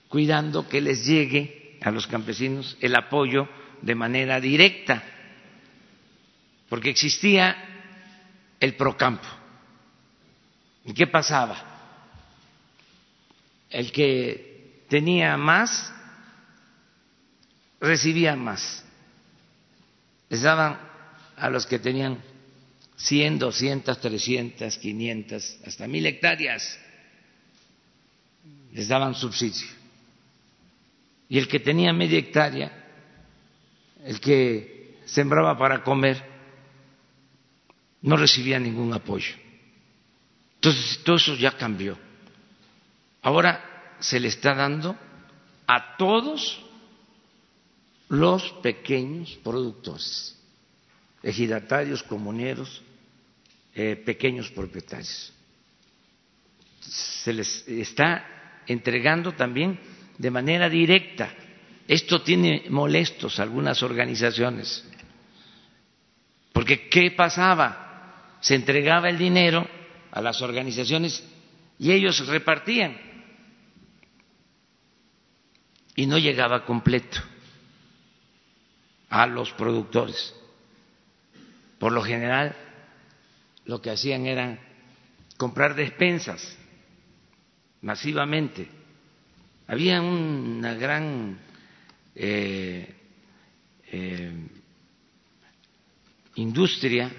cuidando que les llegue a los campesinos el apoyo de manera directa, porque existía el procampo. ¿Y qué pasaba? El que tenía más recibía más. Les daban a los que tenían 100, 200, 300, 500, hasta mil hectáreas les daban subsidio. Y el que tenía media hectárea, el que sembraba para comer, no recibía ningún apoyo. Entonces, todo eso ya cambió. Ahora se le está dando a todos los pequeños productores, ejidatarios, comuneros, eh, pequeños propietarios. Se les está entregando también de manera directa. Esto tiene molestos algunas organizaciones, porque ¿qué pasaba? Se entregaba el dinero a las organizaciones y ellos repartían y no llegaba completo a los productores. Por lo general lo que hacían era comprar despensas masivamente había una gran eh, eh, industria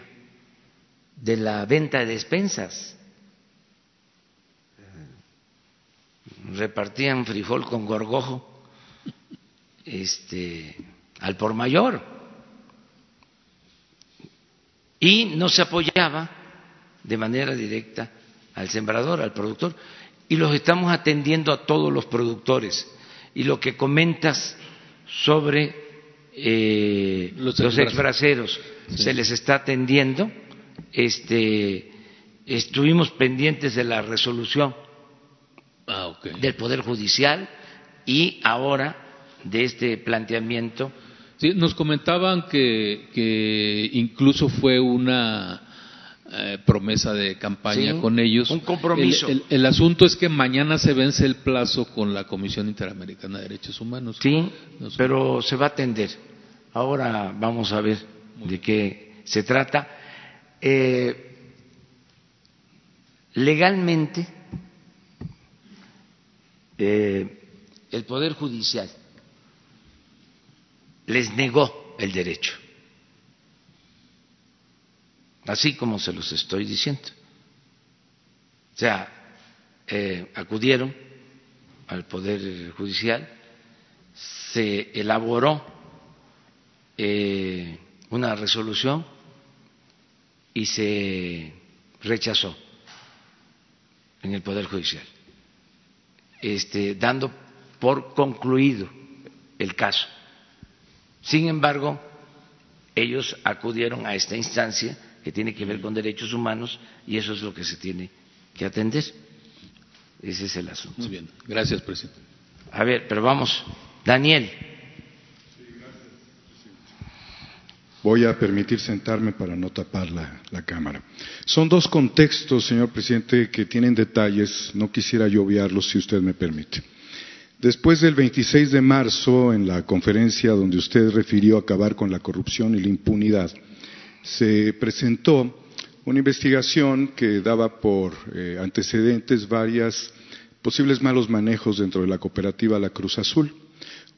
de la venta de despensas. Repartían frijol con gorgojo este, al por mayor y no se apoyaba de manera directa al sembrador, al productor, y los estamos atendiendo a todos los productores. Y lo que comentas sobre eh, los, exbraceros, se les está atendiendo. Este, estuvimos pendientes de la resolución ah, del Poder Judicial y ahora de este planteamiento. Sí, nos comentaban que incluso fue una eh, promesa de campaña con ellos. Un compromiso. El, asunto es que mañana se vence el plazo con la Comisión Interamericana de Derechos Humanos. Sí, pero se va a atender. Ahora vamos a ver de qué se trata. Eh, legalmente, eh, el Poder Judicial les negó el derecho así como se los estoy diciendo. O sea, eh, acudieron al Poder Judicial, se elaboró eh, una resolución y se rechazó en el Poder Judicial, este, dando por concluido el caso. Sin embargo, ellos acudieron a esta instancia que tiene que ver con derechos humanos y eso es lo que se tiene que atender. Ese es el asunto. Muy bien, gracias, presidente. A ver, pero vamos, Daniel. Voy a permitir sentarme para no tapar la, la, cámara. Son dos contextos, señor presidente, que tienen detalles. No quisiera yo obviarlos, si usted me permite. Después del 26 de marzo, en la conferencia donde usted refirió acabar con la corrupción y la impunidad, se presentó una investigación que daba por eh, antecedentes varias posibles malos manejos dentro de la cooperativa La Cruz Azul.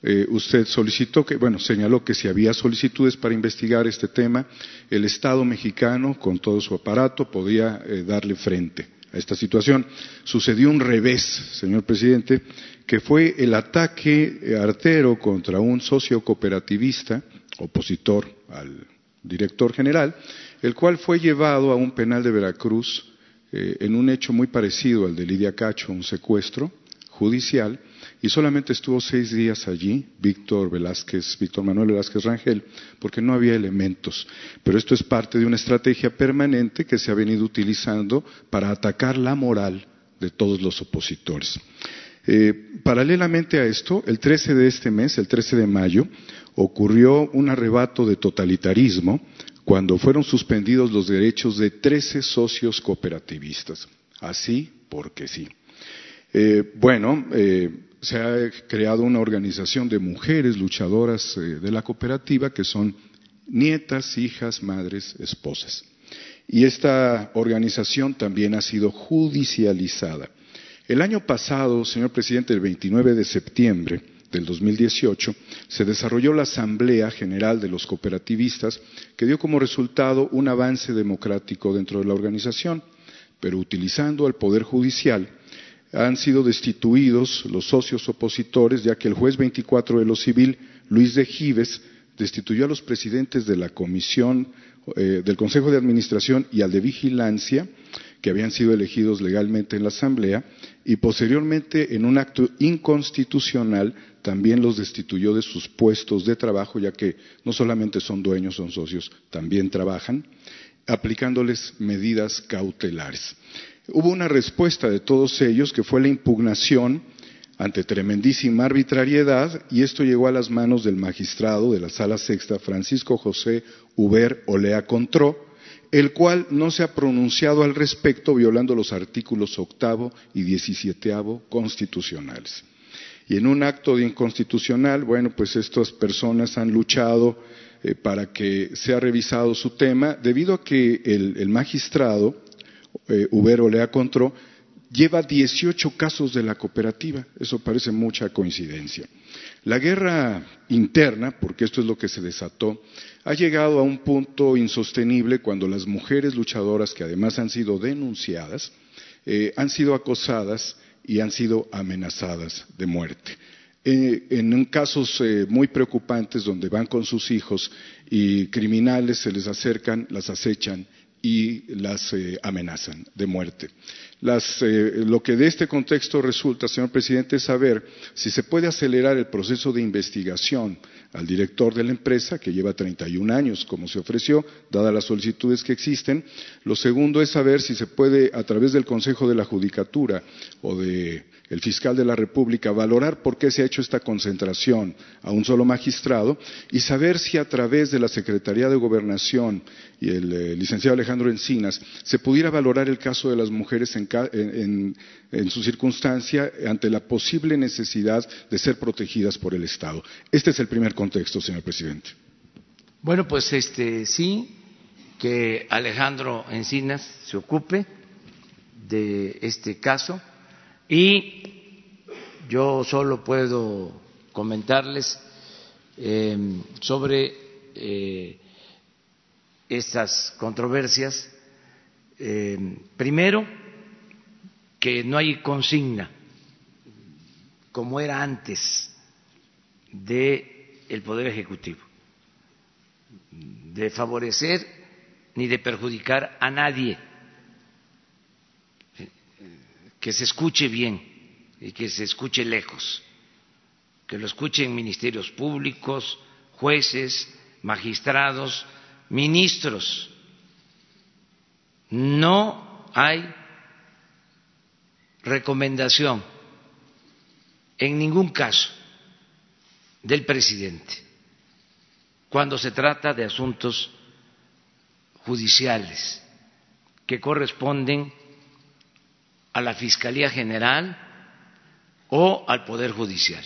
Eh, usted solicitó que, bueno, señaló que si había solicitudes para investigar este tema, el Estado mexicano, con todo su aparato, podía eh, darle frente a esta situación. Sucedió un revés, señor presidente, que fue el ataque artero contra un socio cooperativista, opositor al director general, el cual fue llevado a un penal de Veracruz eh, en un hecho muy parecido al de Lidia Cacho, un secuestro judicial, y solamente estuvo seis días allí, Víctor Velázquez, Víctor Manuel Velázquez Rangel, porque no había elementos. Pero esto es parte de una estrategia permanente que se ha venido utilizando para atacar la moral de todos los opositores. Eh, paralelamente a esto, el 13 de este mes, el 13 de mayo, ocurrió un arrebato de totalitarismo cuando fueron suspendidos los derechos de 13 socios cooperativistas. Así porque sí. Eh, bueno, eh, se ha creado una organización de mujeres luchadoras eh, de la cooperativa que son nietas, hijas, madres, esposas. Y esta organización también ha sido judicializada. El año pasado, señor presidente, el 29 de septiembre, del 2018, se desarrolló la Asamblea General de los Cooperativistas, que dio como resultado un avance democrático dentro de la organización, pero utilizando al Poder Judicial, han sido destituidos los socios opositores, ya que el juez 24 de lo civil, Luis de Gives, destituyó a los presidentes de la Comisión eh, del Consejo de Administración y al de Vigilancia, que habían sido elegidos legalmente en la Asamblea, y posteriormente, en un acto inconstitucional, también los destituyó de sus puestos de trabajo, ya que no solamente son dueños, son socios, también trabajan, aplicándoles medidas cautelares. Hubo una respuesta de todos ellos que fue la impugnación ante tremendísima arbitrariedad y esto llegó a las manos del magistrado de la Sala Sexta, Francisco José Uber Olea Contró, el cual no se ha pronunciado al respecto violando los artículos octavo y diecisietavo constitucionales. Y en un acto de inconstitucional, bueno, pues estas personas han luchado eh, para que sea revisado su tema, debido a que el, magistrado, eh, Ubero Lea Contró, lleva 18 casos de la cooperativa. Eso parece mucha coincidencia. La guerra interna, porque esto es lo que se desató, ha llegado a un punto insostenible cuando las mujeres luchadoras, que además han sido denunciadas, eh, han sido acosadas y han sido amenazadas de muerte. Eh, en casos eh, muy preocupantes donde van con sus hijos y criminales se les acercan, las acechan y las amenazan de muerte. lo que de este contexto resulta, señor presidente, es saber si se puede acelerar el proceso de investigación al director de la empresa, que lleva 31 años, como se ofreció, dadas las solicitudes que existen. Lo segundo es saber si se puede, a través del Consejo de la Judicatura o del fiscal de la República, valorar por qué se ha hecho esta concentración a un solo magistrado y saber si a través de la Secretaría de Gobernación y el eh, licenciado Alejandro Encinas se pudiera valorar el caso de las mujeres en su circunstancia ante la posible necesidad de ser protegidas por el Estado. Este es el primer contexto, señor presidente? Bueno, pues este sí, que Alejandro Encinas se ocupe de este caso y yo solo puedo comentarles em, sobre eh, estas controversias. Em, primero, que no hay consigna como era antes de el Poder Ejecutivo, de favorecer ni de perjudicar a nadie. Que se escuche bien y que se escuche lejos, que lo escuchen ministerios públicos, jueces, magistrados, ministros. No hay recomendación en ningún caso del presidente cuando se trata de asuntos judiciales que corresponden a la Fiscalía General o al Poder Judicial,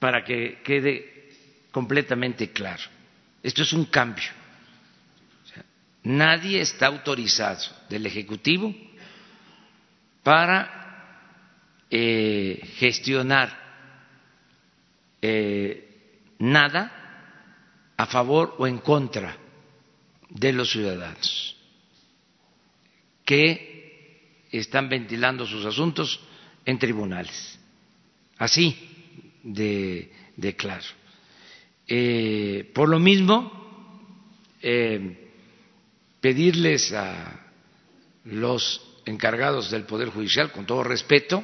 para que quede completamente claro. Esto es un cambio. nadie está autorizado del Ejecutivo para eh, gestionar eh, nada a favor o en contra de los ciudadanos que están ventilando sus asuntos en tribunales. Así de, claro. Eh, por lo mismo, eh, pedirles a los encargados del Poder Judicial, con todo respeto,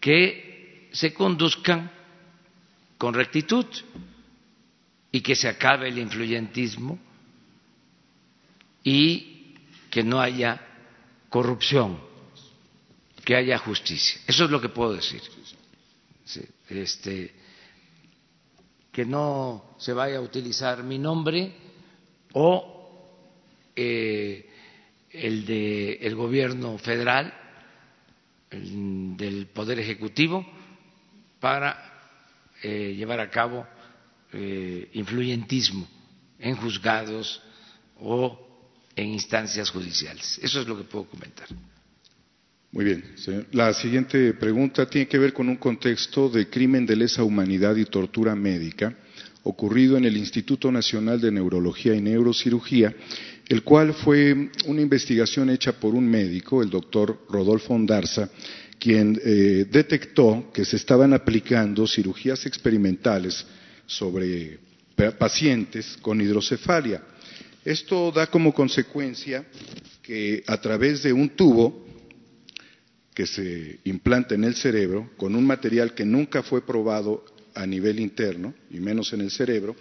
que se conduzcan con rectitud y que se acabe el influyentismo y que no haya corrupción, que haya justicia. Eso es lo que puedo decir. este, que no se vaya a utilizar mi nombre o eh, el del el gobierno federal, del Poder Ejecutivo, para eh, llevar a cabo eh, influyentismo en juzgados o en instancias judiciales. Eso es lo que puedo comentar. Muy bien. La siguiente pregunta tiene que ver con un contexto de crimen de lesa humanidad y tortura médica ocurrido en el Instituto Nacional de Neurología y Neurocirugía, el cual fue una investigación hecha por un médico, el doctor Rodolfo Ondarza, quien eh, detectó que se estaban aplicando cirugías experimentales sobre pacientes con hidrocefalia. Esto da como consecuencia que a través de un tubo que se implanta en el cerebro, con un material que nunca fue probado a nivel interno, y menos en el cerebro,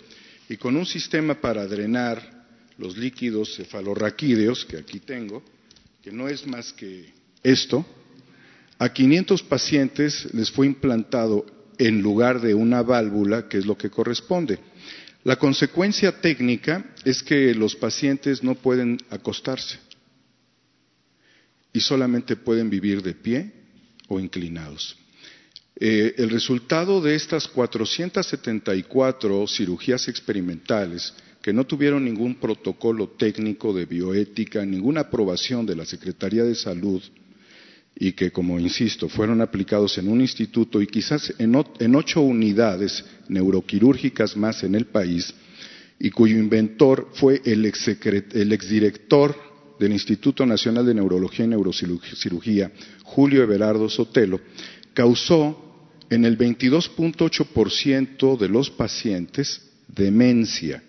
y con un sistema para drenar los líquidos cefalorraquídeos, que aquí tengo, que no es más que esto, a 500 pacientes les fue implantado en lugar de una válvula, que es lo que corresponde. La consecuencia técnica es que los pacientes no pueden acostarse y solamente pueden vivir de pie o inclinados. Eh, el resultado de estas 474 cirugías experimentales que no tuvieron ningún protocolo técnico de bioética, ninguna aprobación de la Secretaría de Salud y que, como insisto, fueron aplicados en un instituto y quizás en, ocho unidades neuroquirúrgicas más en el país, y cuyo inventor fue el, exdirector del Instituto Nacional de Neurología y Neurocirugía, Julio Everardo Sotelo, causó en el 22.8% de los pacientes demencia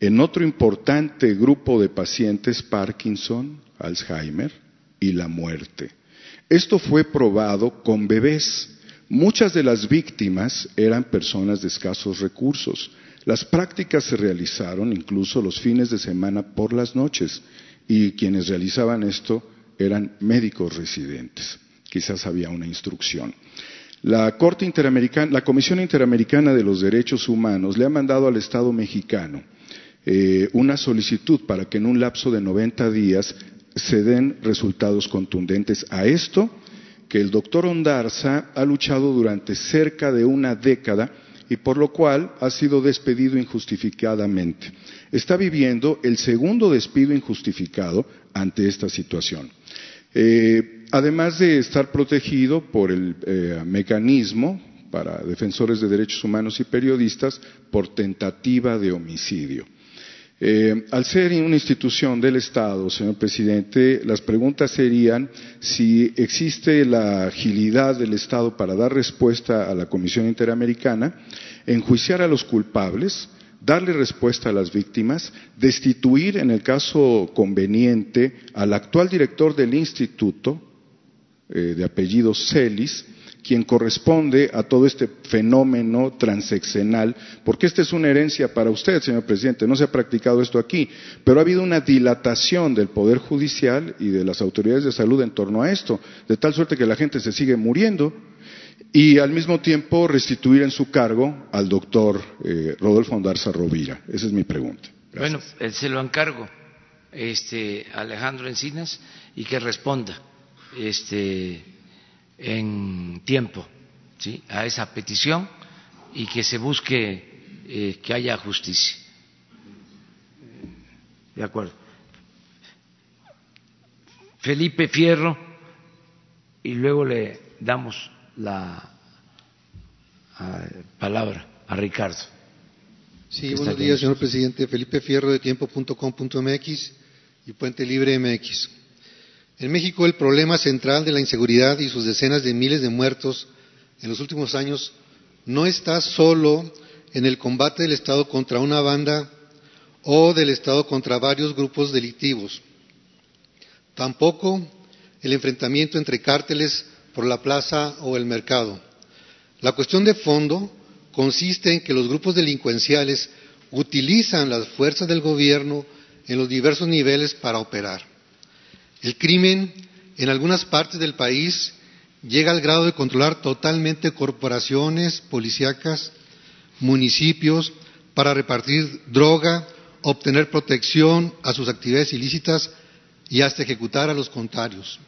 en otro importante grupo de pacientes Parkinson, Alzheimer y la muerte. Esto fue probado con bebés. Muchas de las víctimas eran personas de escasos recursos. Las prácticas se realizaron incluso los fines de semana por las noches y quienes realizaban esto eran médicos residentes. Quizás había una instrucción. La, Corte Interamericana, la Comisión Interamericana de los Derechos Humanos le ha mandado al Estado mexicano eh, una solicitud para que en un lapso de 90 días se den resultados contundentes a esto que el doctor Ondarza ha luchado durante cerca de una década y por lo cual ha sido despedido injustificadamente. Está viviendo el segundo despido injustificado ante esta situación. Eh, además de estar protegido por el eh, mecanismo para defensores de derechos humanos y periodistas por tentativa de homicidio. Eh, al ser una institución del Estado, señor presidente, las preguntas serían si existe la agilidad del Estado para dar respuesta a la Comisión Interamericana, enjuiciar a los culpables, darle respuesta a las víctimas, destituir, en el caso conveniente, al actual director del instituto, eh, de apellido Celis, quien corresponde a todo este fenómeno transeccional, porque esta es una herencia para usted, señor presidente, no se ha practicado esto aquí, pero ha habido una dilatación del Poder Judicial y de las autoridades de salud en torno a esto, de tal suerte que la gente se sigue muriendo y al mismo tiempo restituir en su cargo al doctor eh, Rodolfo Ondarza Rovira. Esa es mi pregunta. Bueno, eh, se lo encargo este, Alejandro Encinas y que responda. Este, en tiempo ¿sí? a esa petición y que se busque eh, que haya justicia. De acuerdo. Felipe Fierro y luego le damos la palabra a Ricardo. Sí, buenos días, señor presidente. Felipe Fierro de tiempo.com.mx y Puente Libre MX. En México el problema central de la inseguridad y sus decenas de miles de muertos en los últimos años no está solo en el combate del Estado contra una banda o del Estado contra varios grupos delictivos. Tampoco el enfrentamiento entre cárteles por la plaza o el mercado. La cuestión de fondo consiste en que los grupos delincuenciales utilizan las fuerzas del gobierno en los diversos niveles para operar. El crimen en algunas partes del país llega al grado de controlar totalmente corporaciones policíacas, municipios, para repartir droga, obtener protección a sus actividades ilícitas y hasta ejecutar a los contrarios.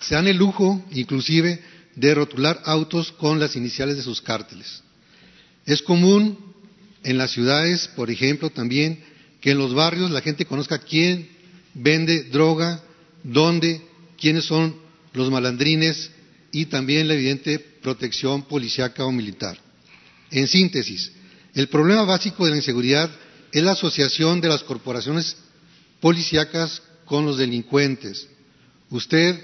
Se dan el lujo, inclusive, de rotular autos con las iniciales de sus cárteles. Es común en las ciudades, por ejemplo, también que en los barrios la gente conozca quién vende droga, dónde, quiénes son los malandrines y también la evidente protección policiaca o militar. En síntesis, el problema básico de la inseguridad es la asociación de las corporaciones policíacas con los delincuentes. Usted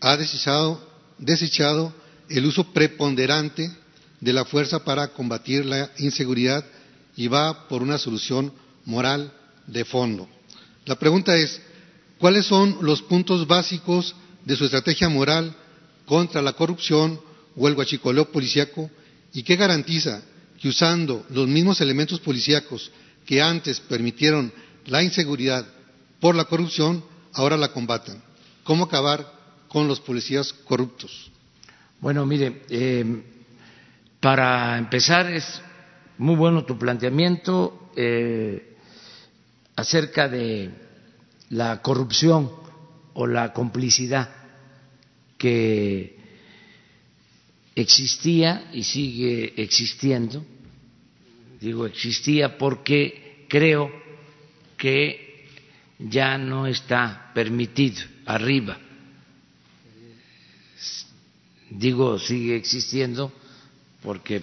ha desechado, desechado el uso preponderante de la fuerza para combatir la inseguridad y va por una solución moral de fondo. La pregunta es, ¿cuáles son los puntos básicos de su estrategia moral contra la corrupción o el guachicoleo policíaco y qué garantiza que usando los mismos elementos policíacos que antes permitieron la inseguridad por la corrupción, ahora la combatan? ¿Cómo acabar con los policías corruptos? Bueno, mire, eh, para empezar es muy bueno tu planteamiento. Eh, acerca de la corrupción o la complicidad que existía y sigue existiendo. Digo existía porque creo que ya no está permitido arriba. Digo, sigue existiendo porque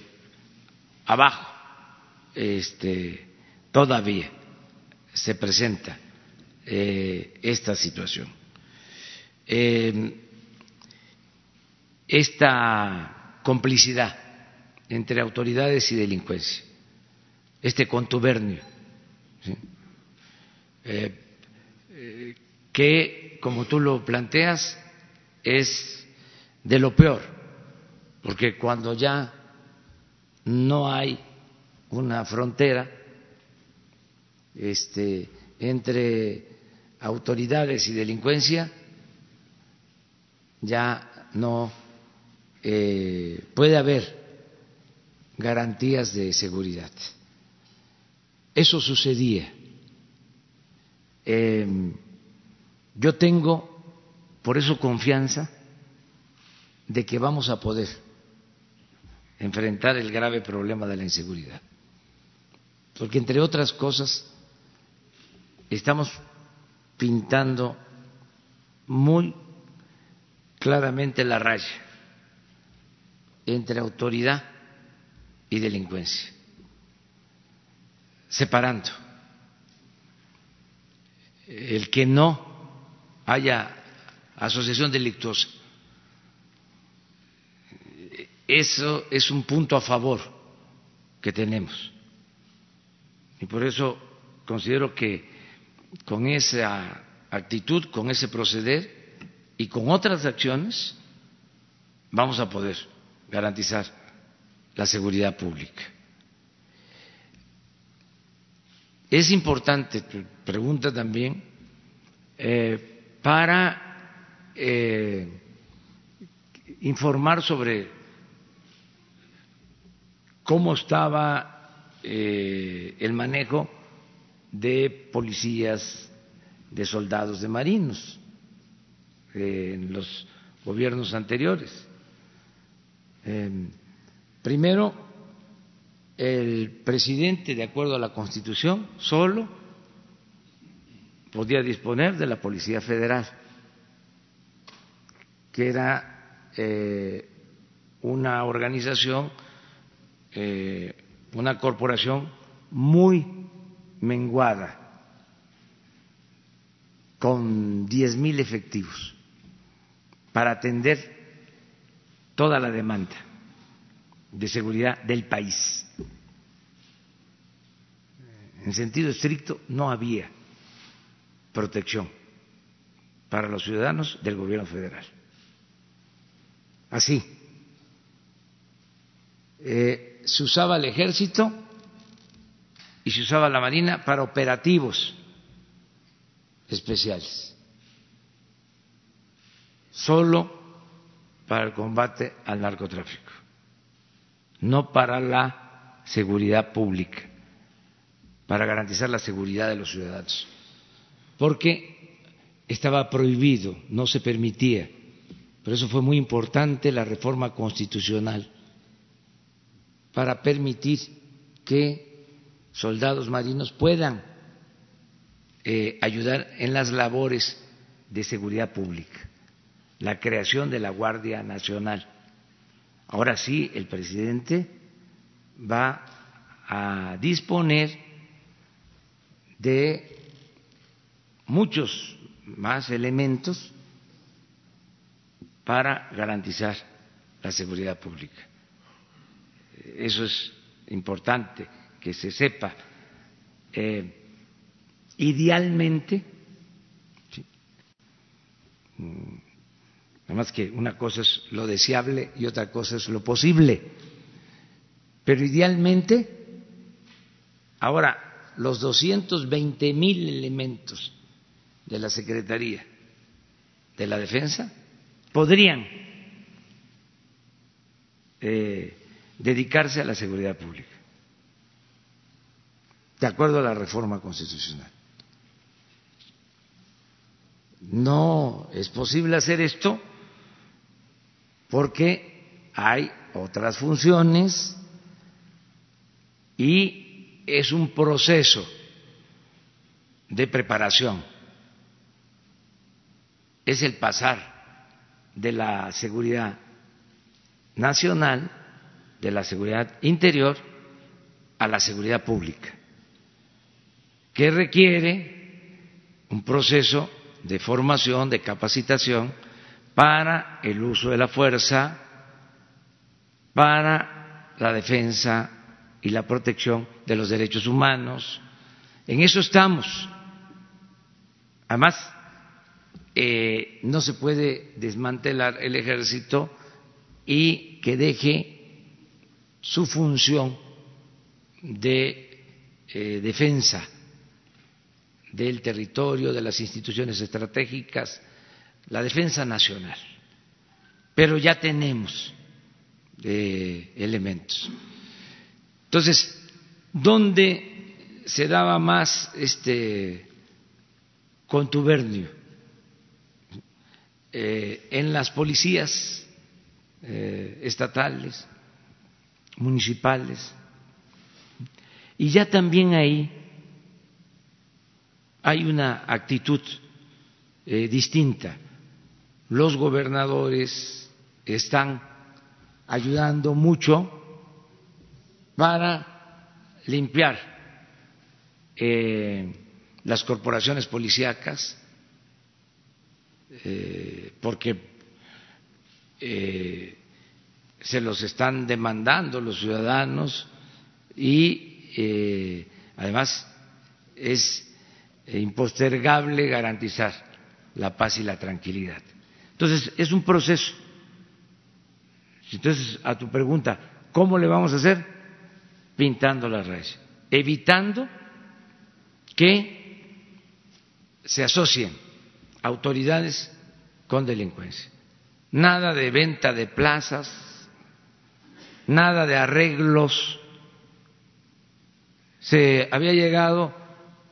abajo este, todavía se presenta eh, esta situación. Eh, esta complicidad entre autoridades y delincuencia, este contubernio, eh, que, como tú lo planteas, es de lo peor, porque cuando ya no hay una frontera este, entre autoridades y delincuencia, ya no eh, puede haber garantías de seguridad. Eso sucedía. Em, yo tengo, por eso, confianza de que vamos a poder enfrentar el grave problema de la inseguridad. Porque, entre otras cosas, estamos pintando muy claramente la raya entre autoridad y delincuencia, separando el que no haya asociación delictuosa. Eso es un punto a favor que tenemos. Y por eso considero que con esa actitud, con ese proceder y con otras acciones, vamos a poder garantizar la seguridad pública. Es importante, tu pregunta también, eh, para eh, informar sobre cómo estaba eh, el manejo de policías, de soldados, de marinos en los gobiernos anteriores. Primero, el presidente, de acuerdo a la Constitución, solo podía disponer de la Policía Federal, que era eh, una organización, eh, una corporación muy menguada, con diez mil efectivos, para atender toda la demanda de seguridad del país. En sentido estricto, no había protección para los ciudadanos del gobierno federal. Así. Eh, se usaba el ejército y se usaba la marina para operativos especiales, solo para el combate al narcotráfico no para la seguridad pública, para garantizar la seguridad de los ciudadanos, porque estaba prohibido, no se permitía. Por eso fue muy importante la reforma constitucional para permitir que soldados marinos puedan eh, ayudar en las labores de seguridad pública, la creación de la Guardia Nacional Ahora sí, el presidente va a disponer de muchos más elementos para garantizar la seguridad pública. Eso es importante que se sepa. Eh, idealmente, Nada más que una cosa es lo deseable y otra cosa es lo posible. Pero idealmente, ahora, los 220 mil elementos de la Secretaría de la Defensa podrían eh, dedicarse a la seguridad pública, de acuerdo a la reforma constitucional. No es posible hacer esto porque hay otras funciones y es un proceso de preparación, es el pasar de la seguridad nacional, de la seguridad interior, a la seguridad pública, que requiere un proceso de formación, de capacitación para el uso de la fuerza, para la defensa y la protección de los derechos humanos. En eso estamos. Además, eh, no se puede desmantelar el ejército y que deje su función de eh, defensa del territorio, de las instituciones estratégicas, la defensa nacional. Pero ya tenemos eh, elementos. Entonces, ¿dónde se daba más este contubernio? Eh, en las policías eh, estatales, municipales, y ya también ahí hay una actitud eh, distinta. Los gobernadores están ayudando mucho para limpiar las corporaciones policíacas, eh, porque eh, se los están demandando los ciudadanos y eh, además es impostergable garantizar la paz y la tranquilidad. Entonces, es un proceso. Entonces, a tu pregunta, ¿cómo le vamos a hacer? Pintando las redes, evitando que se asocien autoridades con delincuencia. Nada de venta de plazas, nada de arreglos. Se había llegado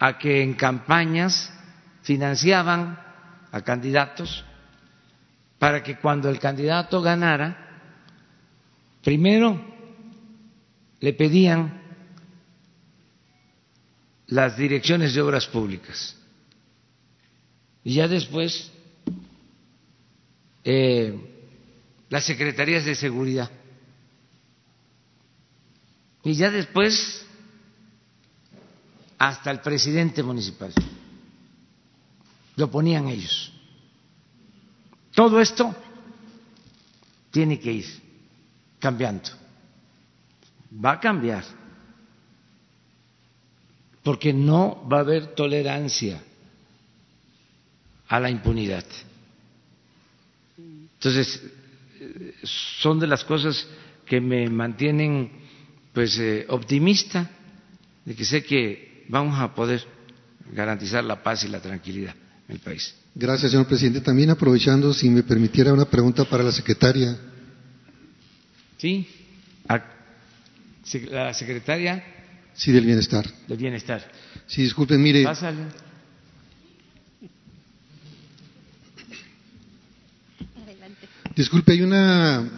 a que en campañas financiaban a candidatos para que cuando el candidato ganara, primero le pedían las direcciones de obras públicas y ya después, eh, las secretarías de seguridad. Y ya después, hasta el presidente municipal. Lo ponían ellos. Todo esto tiene que ir cambiando. Va a cambiar. Porque no va a haber tolerancia a la impunidad. Entonces, son de las cosas que me mantienen pues eh, optimista de que sé que vamos a poder garantizar la paz y la tranquilidad en el país. Gracias, señor presidente. También aprovechando, si me permitiera una pregunta para la secretaria. Sí, la secretaria. Sí, del bienestar. Del bienestar. Sí, disculpen, mire. Pásale. Disculpe, hay una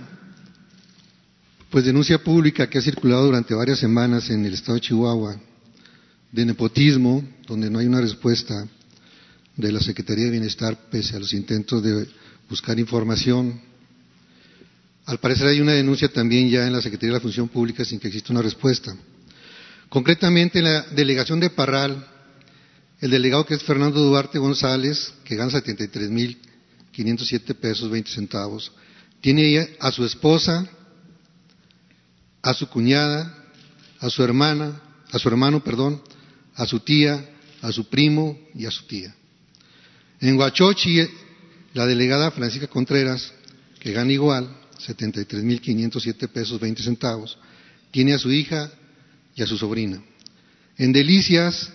pues denuncia pública que ha circulado durante varias semanas en el estado de Chihuahua de nepotismo, donde no hay una respuesta de la Secretaría de Bienestar pese a los intentos de buscar información. Al parecer hay una denuncia también ya en la Secretaría de la Función Pública sin que exista una respuesta. Concretamente en la delegación de Parral, el delegado que es Fernando Duarte González, que gana 73 mil 507 pesos 20 centavos. Tiene a su esposa, a su cuñada, a su hermana, a su hermano, perdón, a su tía, a su primo y a su tía. En Huachochi, la delegada Francisca Contreras, que gana igual, 73.507 pesos 20 centavos, tiene a su hija y a su sobrina. En Delicias,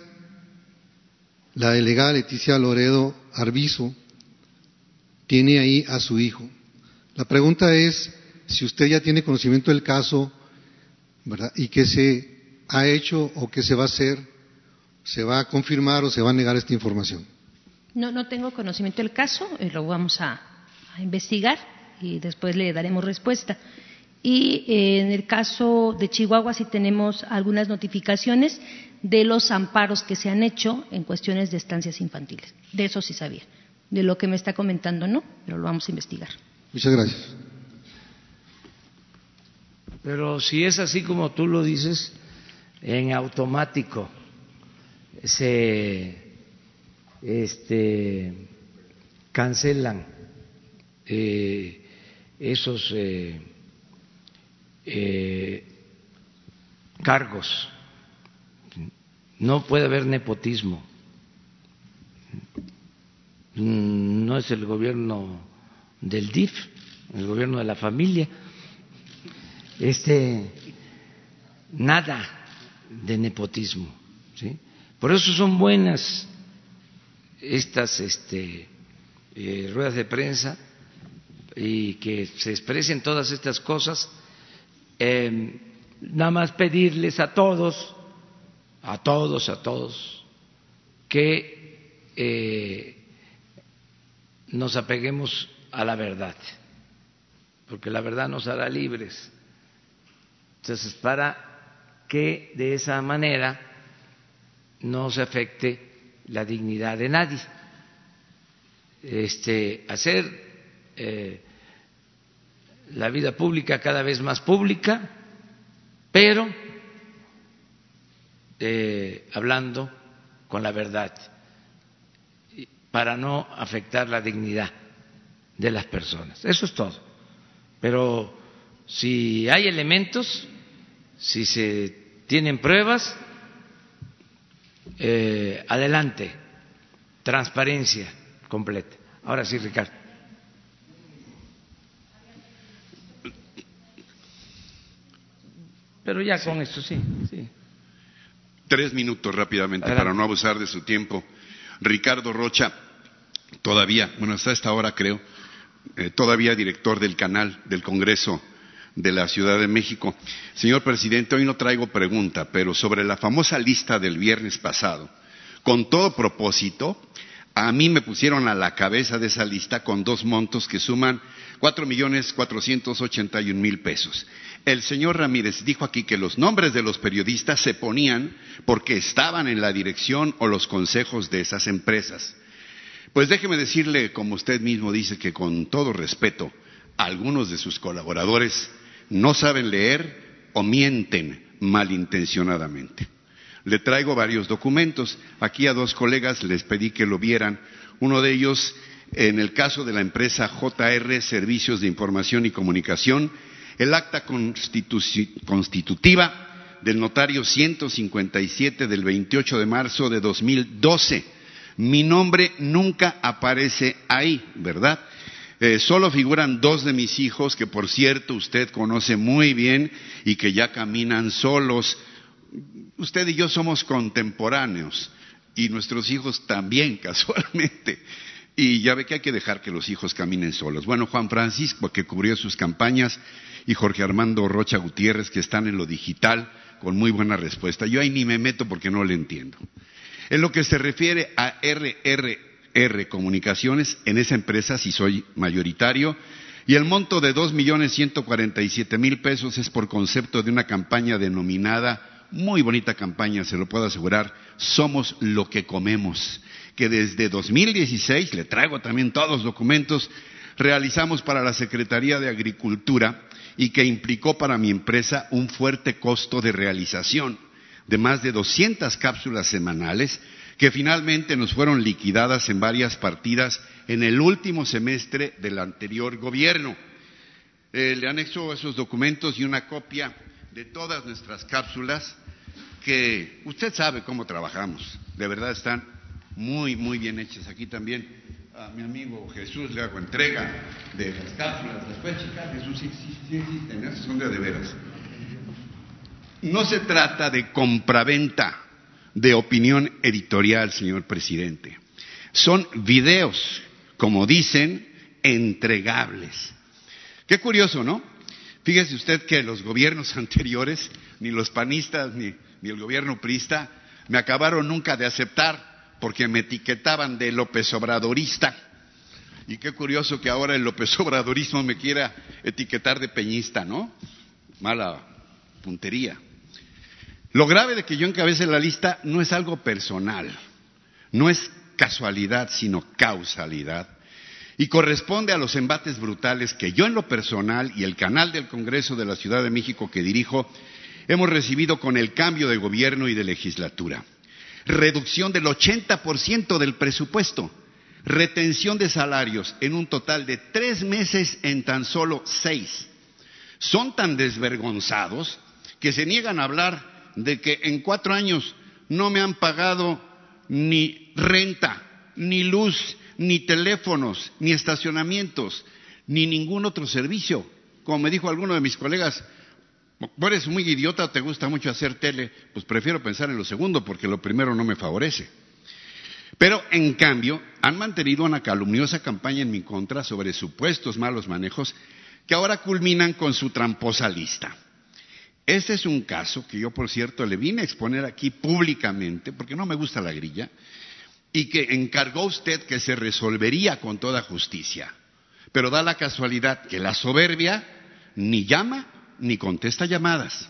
la delegada Leticia Loredo Arbizo, tiene ahí a su hijo. La pregunta es si usted ya tiene conocimiento del caso. Y qué se ha hecho o qué se va a hacer, se va a confirmar o se va a negar esta información. No, no tengo conocimiento del caso, eh, lo vamos a, investigar y después le daremos respuesta. Y eh, en el caso de Chihuahua sí tenemos algunas notificaciones de los amparos que se han hecho en cuestiones de estancias infantiles. De eso sí sabía. De lo que me está comentando, no, pero lo vamos a investigar. Muchas gracias. Pero si es así como tú lo dices, en automático se este, cancelan eh, esos eh, eh, cargos. No puede haber nepotismo. No es el gobierno del DIF, el gobierno de la familia. Este, nada de nepotismo. Por eso son buenas estas este, eh, ruedas de prensa y que se expresen todas estas cosas. Em, nada más pedirles a todos, a todos, a todos, que eh, nos apeguemos a la verdad, porque la verdad nos hará libres. Entonces, para que de esa manera no se afecte la dignidad de nadie. Este, hacer eh, la vida pública cada vez más pública, pero eh, hablando con la verdad, para no afectar la dignidad de las personas. Eso es todo. Pero si hay elementos, si se tienen pruebas, eh, adelante, transparencia completa. Ahora sí, Ricardo. Pero ya con esto, sí, sí. Tres minutos rápidamente para no abusar de su tiempo. Ricardo Rocha, todavía, bueno, hasta esta hora creo, eh, todavía director del canal del Congreso de la Ciudad de México. Señor presidente, hoy no traigo pregunta, pero sobre la famosa lista del viernes pasado, con todo propósito, a mí me pusieron a la cabeza de esa lista con dos montos que suman cuatro millones cuatrocientos ochenta y un mil pesos. El señor Ramírez dijo aquí que los nombres de los periodistas se ponían porque estaban en la dirección o los consejos de esas empresas. Pues déjeme decirle, como usted mismo dice, que con todo respeto, algunos de sus colaboradores no saben leer o mienten malintencionadamente. Le traigo varios documentos. Aquí a dos colegas les pedí que lo vieran. Uno de ellos, en el caso de la empresa JR Servicios de Información y Comunicación, el acta constitutiva del notario 157 del 28 de marzo de 2012. Mi nombre nunca aparece ahí, ¿verdad? Eh, solo figuran dos de mis hijos, que por cierto usted conoce muy bien y que ya caminan solos. Usted y yo somos contemporáneos y nuestros hijos también, [laughs] casualmente. Y ya ve que hay que dejar que los hijos caminen solos. Bueno, Juan Francisco, que cubrió sus campañas, y Jorge Armando Rocha Gutiérrez, que están en lo digital, con muy buena respuesta. Yo ahí ni me meto porque no le entiendo. En lo que se refiere a RR R Comunicaciones, en esa empresa si soy mayoritario, y el monto de dos millones ciento cuarenta y siete mil pesos es por concepto de una campaña denominada, muy bonita campaña, se lo puedo asegurar, Somos lo que comemos, que desde 2016, le traigo también todos los documentos, realizamos para la Secretaría de Agricultura y que implicó para mi empresa un fuerte costo de realización de más de 200 cápsulas semanales que finalmente nos fueron liquidadas en varias partidas en el último semestre del anterior gobierno. Eh, le anexo esos documentos y una copia de todas nuestras cápsulas que usted sabe cómo trabajamos. De verdad están muy, muy bien hechas. Aquí también a mi amigo Jesús le hago entrega de las cápsulas. Después, chicas, Jesús sí, sí, existen, son de, de veras. No se trata de compraventa de opinión editorial, señor presidente. Son videos, como dicen, entregables. Qué curioso, ¿no? Fíjese usted que los gobiernos [laughs] anteriores, ni los panistas ni, el gobierno prista, me acabaron nunca de aceptar porque me etiquetaban de López Obradorista. Y qué curioso que ahora el López [laughs] Obradorismo me quiera etiquetar de peñista, ¿no? Mala puntería. Lo grave de que yo encabece la lista no es algo personal, no es casualidad, sino causalidad. Y corresponde a los embates brutales que yo en lo personal y el canal del Congreso de la Ciudad de México que dirijo hemos recibido con el cambio de gobierno y de legislatura. Reducción del 80% del presupuesto, retención de salarios en un total de tres meses en tan solo seis. Son tan desvergonzados que se niegan a hablar de que en cuatro años no me han pagado ni renta, ni luz, ni teléfonos, ni estacionamientos, ni ningún otro servicio. Como me dijo alguno de mis colegas, eres muy idiota te gusta mucho hacer tele, pues prefiero pensar en lo segundo porque lo primero no me favorece. Pero, en cambio, han mantenido una calumniosa campaña en mi contra sobre supuestos malos manejos que ahora culminan con su tramposa lista. Este es un caso que yo, por cierto, le vine a exponer aquí públicamente, porque no me gusta la grilla, y que encargó usted que se resolvería con toda justicia. Pero da la casualidad que la soberbia ni llama ni contesta llamadas.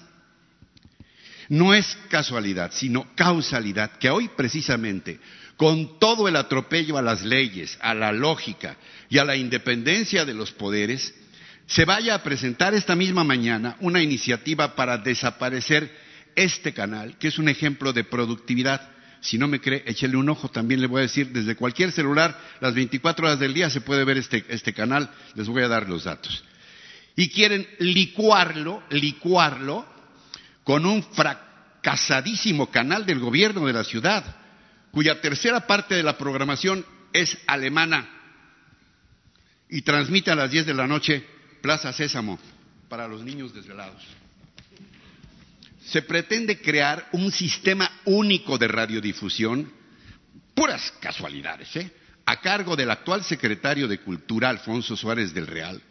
No es casualidad, sino causalidad, que hoy precisamente, con todo el atropello a las leyes, a la lógica y a la independencia de los poderes, se vaya a presentar esta misma mañana una iniciativa para desaparecer este canal, que es un ejemplo de productividad. Si no me cree, échele un ojo, también le voy a decir, desde cualquier celular, las 24 horas del día se puede ver este, este canal, les voy a dar los datos. Y quieren licuarlo, licuarlo con un fracasadísimo canal del gobierno de la ciudad, cuya tercera parte de la programación es alemana y transmite a las 10 de la noche Plaza Sésamo para los niños desvelados. Se pretende crear un sistema único de radiodifusión, puras casualidades, ¿eh? a cargo del actual secretario de Cultura, Alfonso Suárez del Real,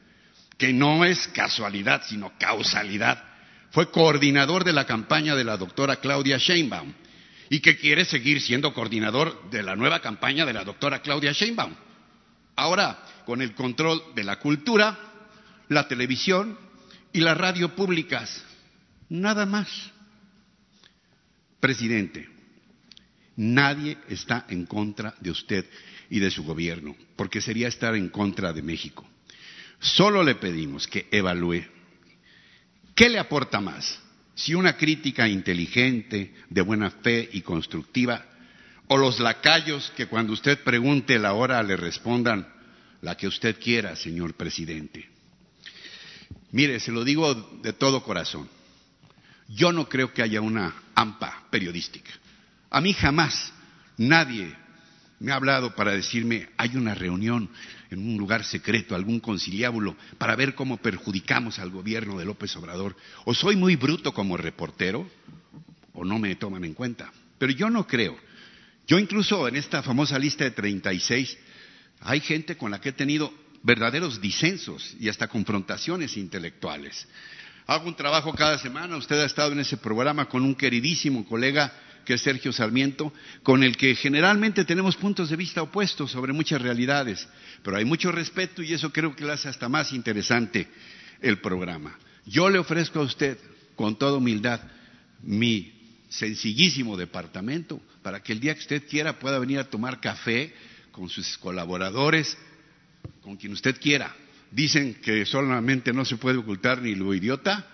que no es casualidad, sino causalidad. Fue coordinador de la campaña de la doctora Claudia Sheinbaum y que quiere seguir siendo coordinador de la nueva campaña de la doctora Claudia Sheinbaum. Ahora, con el control de la cultura, la televisión y la radio públicas. Nada más. Presidente, nadie está en contra de usted y de su gobierno, porque sería estar en contra de México. Solo le pedimos que evalúe qué le aporta más, si una crítica inteligente, de buena fe y constructiva, o los lacayos que cuando usted pregunte la hora le respondan la que usted quiera, señor presidente. Mire, se lo digo de todo corazón. Yo no creo que haya una AMPA periodística. A mí jamás nadie me ha hablado para decirme hay una reunión en un lugar secreto, algún conciliábulo, para ver cómo perjudicamos al gobierno de López Obrador. O soy muy bruto como reportero, o no me toman en cuenta. Pero yo no creo. Yo incluso en esta famosa lista de 36 hay gente con la que he tenido verdaderos disensos y hasta confrontaciones intelectuales. Hago un trabajo cada semana, usted ha estado en ese programa con un queridísimo colega que es Sergio Sarmiento, con el que generalmente tenemos puntos de vista opuestos sobre muchas realidades, pero hay mucho respeto y eso creo que le hace hasta más interesante el programa. Yo le ofrezco a usted, con toda humildad, mi sencillísimo departamento para que el día que usted quiera pueda venir a tomar café con sus colaboradores con quien usted quiera. Dicen que solamente no se puede ocultar ni lo idiota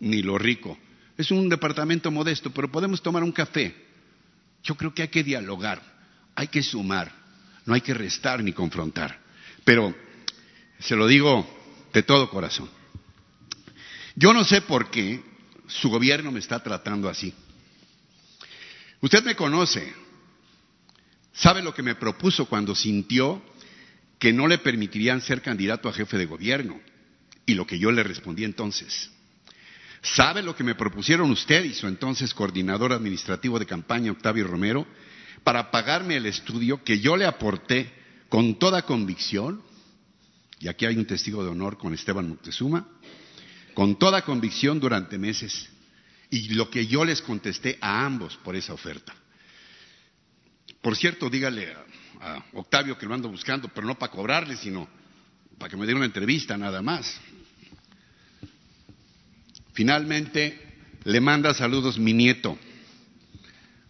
ni lo rico. Es un departamento modesto, pero podemos tomar un café. Yo creo que hay que dialogar, hay que sumar, no hay que restar ni confrontar. Pero se lo digo de todo corazón. Yo no sé por qué su gobierno me está tratando así. Usted me conoce, sabe lo que me propuso cuando sintió que no le permitirían ser candidato a jefe de gobierno. Y lo que yo le respondí entonces, ¿sabe lo que me propusieron usted y su entonces coordinador administrativo de campaña, Octavio Romero, para pagarme el estudio que yo le aporté con toda convicción? Y aquí hay un testigo de honor con Esteban Moctezuma, con toda convicción durante meses. Y lo que yo les contesté a ambos por esa oferta. Por cierto, dígale a, a Octavio que lo ando buscando, pero no para cobrarle, sino para que me dé una entrevista nada más. Finalmente, le manda saludos mi nieto,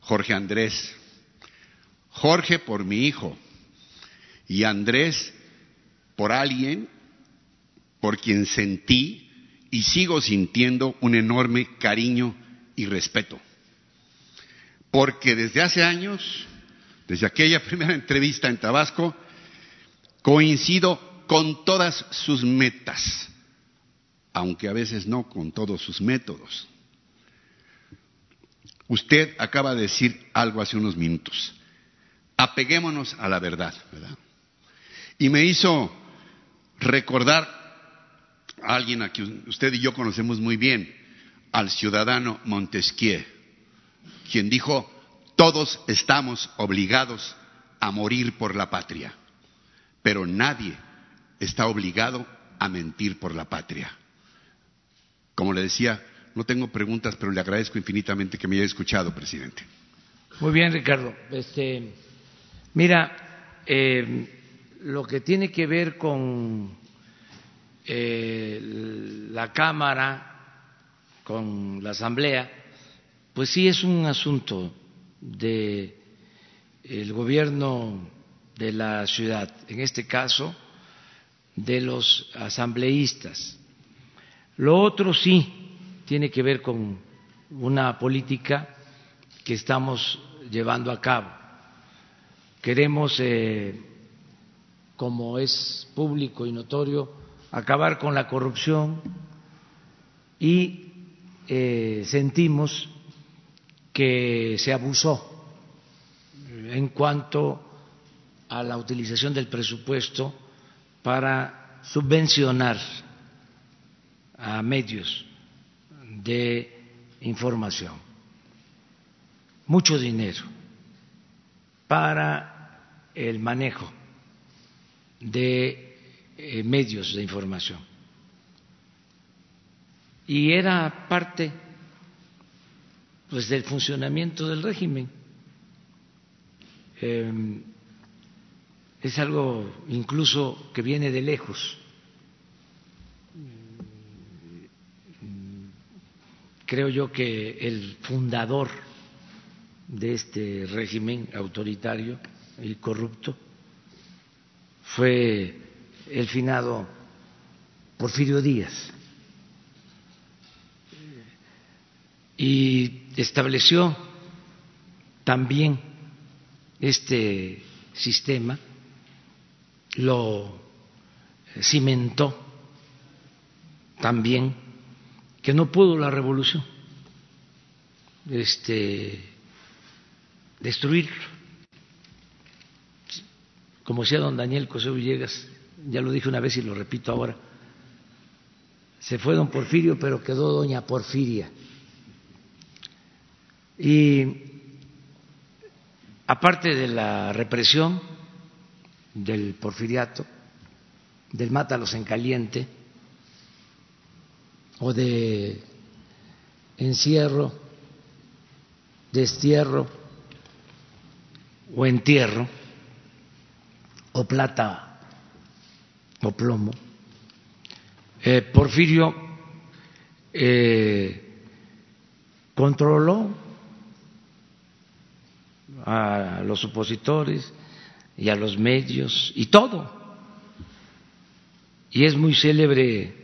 Jorge Andrés. Jorge por mi hijo y Andrés por alguien por quien sentí y sigo sintiendo un enorme cariño y respeto. Porque desde hace años, desde aquella [laughs] primera entrevista en Tabasco, coincido con todas sus metas, aunque a veces no con todos sus métodos. Usted acaba de decir algo hace unos minutos. Apeguémonos a la verdad, ¿verdad? Y me hizo recordar a alguien a quien usted y yo conocemos muy bien, al ciudadano Montesquieu, quien dijo, todos estamos obligados a morir por la patria, pero nadie está obligado a mentir por la patria. Como le decía, no tengo preguntas, pero le agradezco infinitamente que me haya escuchado, presidente. Muy bien, Ricardo. Este, mira, eh, lo que tiene que ver con eh, la Cámara, con la Asamblea, pues sí es un asunto de el gobierno de la ciudad, en este caso de los asambleístas. Lo otro sí tiene que ver con una política que estamos llevando a cabo. Queremos eh, como es público y notorio, acabar con la corrupción y eh, sentimos que se abusó en cuanto a la utilización del presupuesto para subvencionar a medios de información. Mucho dinero para el manejo de eh, medios de información. Y era parte pues del funcionamiento del régimen. Em, es algo incluso que viene de lejos. Creo yo que el fundador de este régimen autoritario y corrupto fue el finado Porfirio Díaz y estableció también este sistema, lo cimentó también, que no pudo la revolución este, destruirlo como decía don Daniel José Villegas, ya lo dije una vez y lo repito ahora, se fue don Porfirio, pero quedó doña Porfiria. Y aparte de la represión del porfiriato, del mátalos en caliente, o de encierro, destierro o entierro, o plata o plomo. Eh, Porfirio eh, controló a los opositores y a los medios y todo. Y es muy célebre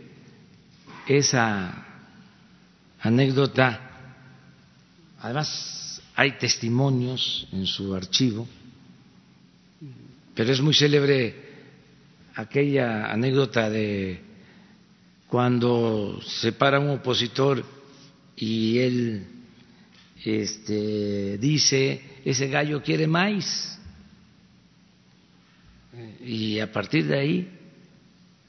esa anécdota. Además, hay testimonios en su archivo pero es muy célebre aquella anécdota de cuando se para un opositor y él este, dice, ese gallo quiere maíz. Y a partir de ahí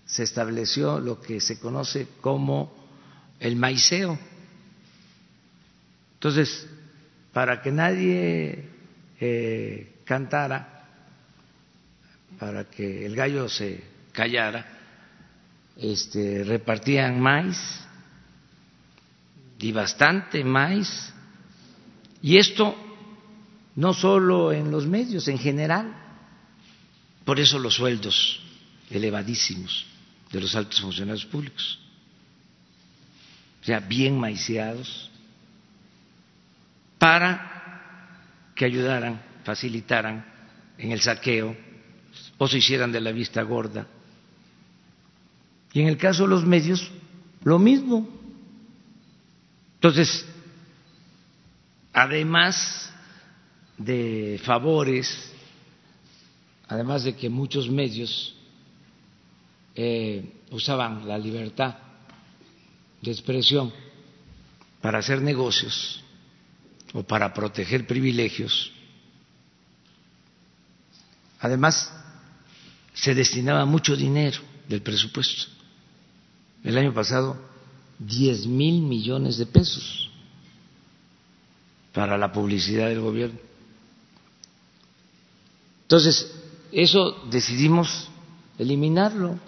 se estableció lo que se conoce como el maiceo. Entonces, para que nadie eh, cantara, para que el gallo se callara, este, repartían maíz y bastante maíz. Y esto no solo en los medios, en general. Por eso los sueldos elevadísimos de los altos funcionarios públicos, o sea, bien maiciados, para que ayudaran, facilitaran en el saqueo o se hicieran de la vista gorda. Y en el caso de los medios, lo mismo. Entonces, además de favores, además de que muchos medios eh, usaban la libertad de expresión para hacer negocios o para proteger privilegios, además se destinaba mucho dinero del presupuesto. El año pasado, 10 mil millones de pesos para la publicidad del gobierno. Entonces, eso decidimos eliminarlo,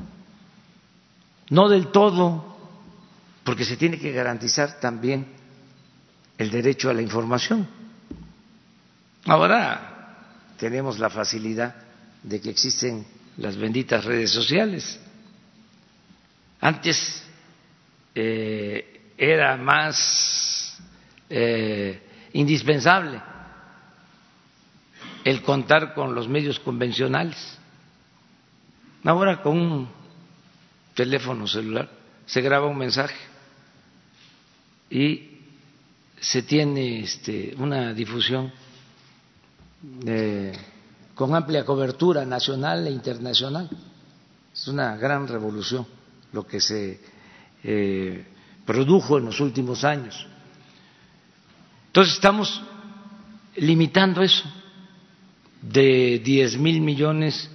no del todo, porque se tiene que garantizar también el derecho a la información. Ahora tenemos la facilidad de que existen las benditas redes sociales. Antes eh, era más eh, indispensable el contar con los medios convencionales. Ahora con un teléfono celular se graba un mensaje y se tiene este, una difusión eh, con amplia cobertura nacional e internacional. Es una gran revolución lo que se eh, produjo en los últimos años. Entonces estamos limitando eso de 10 mil millones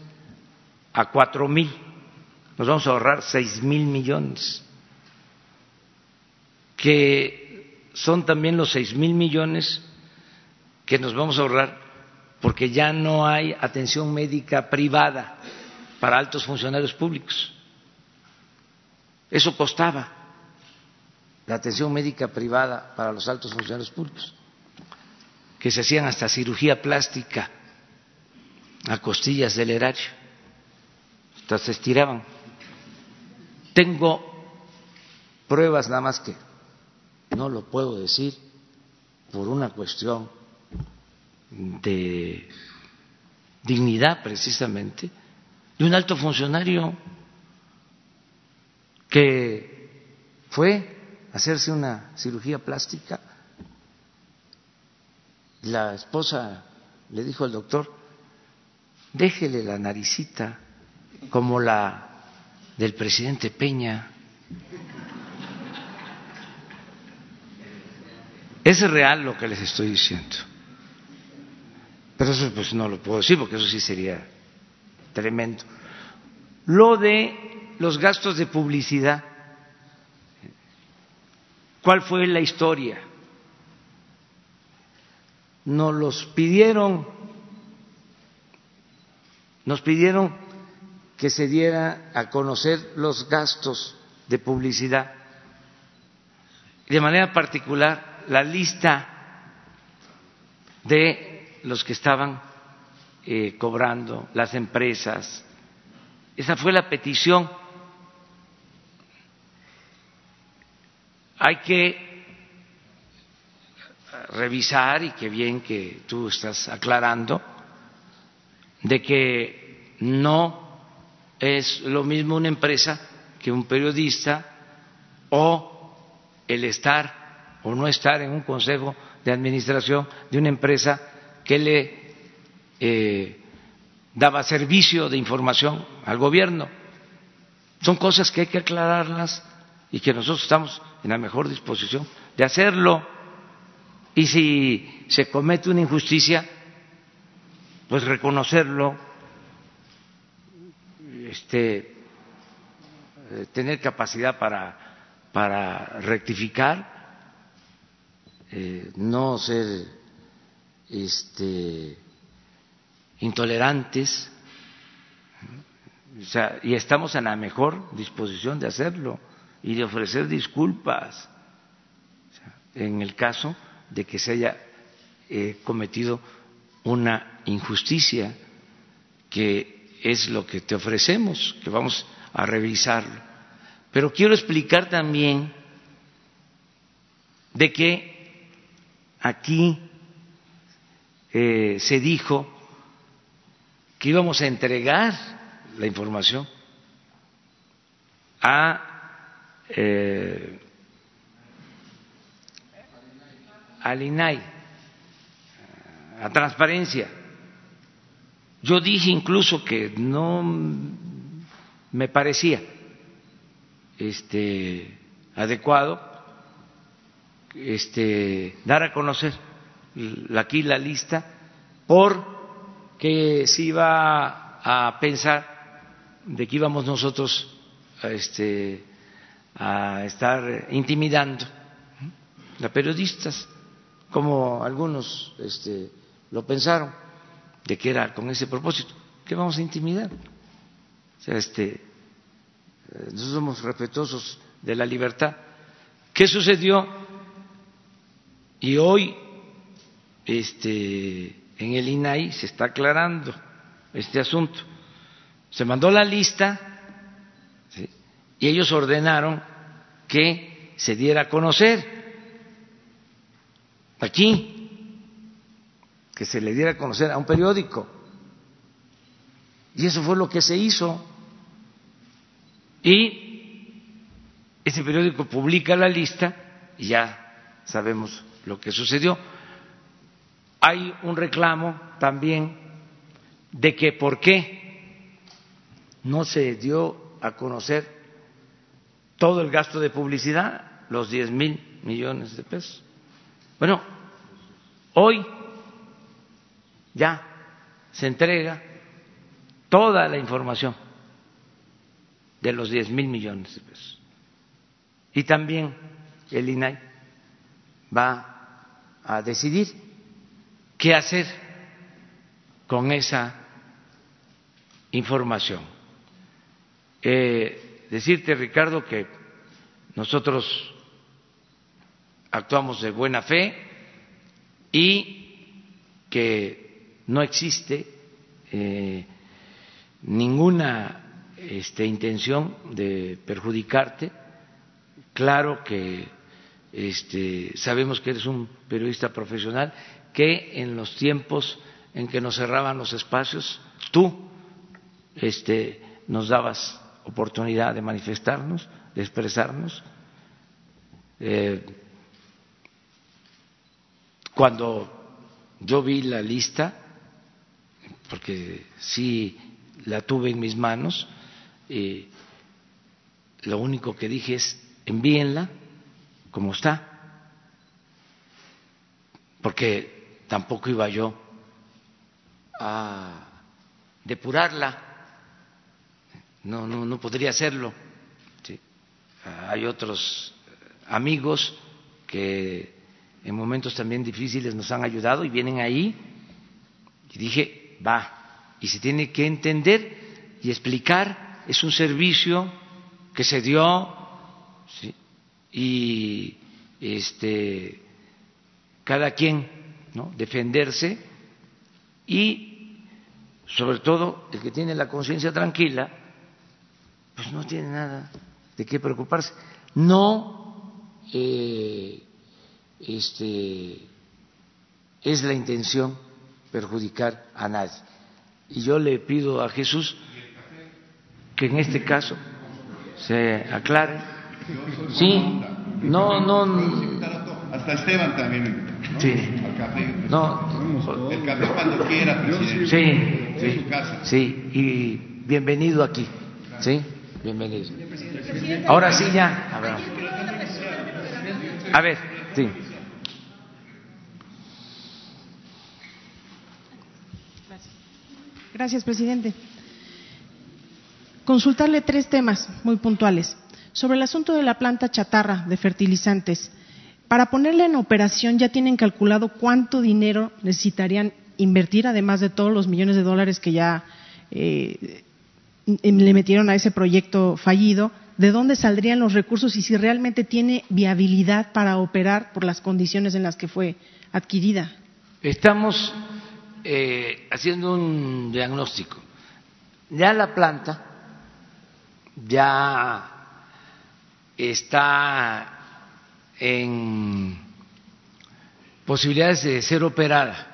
a cuatro mil. Nos vamos a ahorrar seis mil millones, que son también los seis mil millones que nos vamos a ahorrar porque ya no hay atención médica privada para altos funcionarios públicos. Eso costaba la atención médica privada para los altos funcionarios públicos, que se hacían hasta cirugía plástica a costillas del erario, hasta se estiraban. Tengo pruebas nada más que no lo puedo decir por una cuestión de dignidad precisamente, de un alto funcionario que fue hacerse una cirugía plástica. La esposa le dijo al doctor, déjele la naricita como la del presidente Peña. Es real lo que les estoy diciendo. Pero eso pues no lo puedo decir porque eso sí sería tremendo. Lo de los gastos de publicidad. ¿Cuál fue la historia? Nos los pidieron, nos pidieron que se diera a conocer los gastos de publicidad. De manera particular, la lista de los que estaban eh, cobrando, las empresas. Esa fue la petición. Hay que revisar, y qué bien que tú estás aclarando, de que no es lo mismo una empresa que un periodista o el estar o no estar en un consejo de administración de una empresa que le eh, daba servicio de información al gobierno. Son cosas que hay que aclararlas y que nosotros estamos en la mejor disposición de hacerlo. Y si se comete una injusticia, pues reconocerlo, este, eh, tener capacidad para, para rectificar, eh, no ser este, intolerantes, o sea, y estamos en la mejor disposición de hacerlo y de ofrecer disculpas en el caso de que se haya eh, cometido una injusticia, que es lo que te ofrecemos, que vamos a revisarlo. Pero quiero explicar también de que aquí eh, se dijo que íbamos a entregar la información a eh, al INAI, a transparencia. Yo dije incluso que no me parecía este adecuado este dar a conocer aquí la lista porque se iba a pensar de que íbamos nosotros a, este, a estar intimidando a periodistas, como algunos este, lo pensaron, de que era con ese propósito, que vamos a intimidar. O sea, este, nosotros somos respetuosos de la libertad. ¿Qué sucedió? Y hoy este, en el INAI se está aclarando este asunto. Se mandó la lista y ellos ordenaron que se diera a conocer aquí, que se le diera a conocer a un periódico. Y eso fue lo que se hizo. Y ese periódico publica la lista y ya sabemos lo que sucedió. Hay un reclamo también de que por qué no se dio a conocer todo el gasto de publicidad, los 10 mil millones de pesos. Bueno, hoy ya se entrega toda la información de los 10 mil millones de pesos. Y también el INAI va a decidir qué hacer con esa información. Eh, decirte, Ricardo, que nosotros actuamos de buena fe y que no existe eh, ninguna este, intención de perjudicarte. Claro que este, sabemos que eres un periodista profesional que en los tiempos en que nos cerraban los espacios, tú este, nos dabas oportunidad de manifestarnos, de expresarnos. Eh, cuando yo vi la lista, porque sí la tuve en mis manos, eh, lo único que dije es envíenla como está, porque tampoco iba yo a depurarla, no, no, no podría hacerlo. Hay otros amigos que en momentos también difíciles nos han ayudado y vienen ahí y dije, va, y se tiene que entender y explicar, es un servicio que se dio y este cada quien defenderse y, sobre todo, el que tiene la conciencia tranquila, pues no tiene nada de qué preocuparse. No eh, este, es la intención perjudicar a nadie. Y yo le pido a Jesús que en este caso se aclare. Sí, no, no. Hasta Esteban también. Sí. No. El café cuando quiera, presidente. Sí, sí. Sí, y bienvenido aquí. Sí, bienvenido. Ahora sí ya. A ver, a ver sí. Gracias, presidente. Consultarle tres temas muy puntuales. Sobre el asunto de la planta chatarra de fertilizantes, para ponerla en operación ya tienen calculado cuánto dinero necesitarían invertir, además de todos los millones de dólares que ya eh, le metieron a ese proyecto fallido, de dónde saldrían los recursos y si realmente tiene viabilidad para operar por las condiciones en las que fue adquirida. Estamos eh, haciendo un diagnóstico. Ya la planta ya está en posibilidades de ser operada,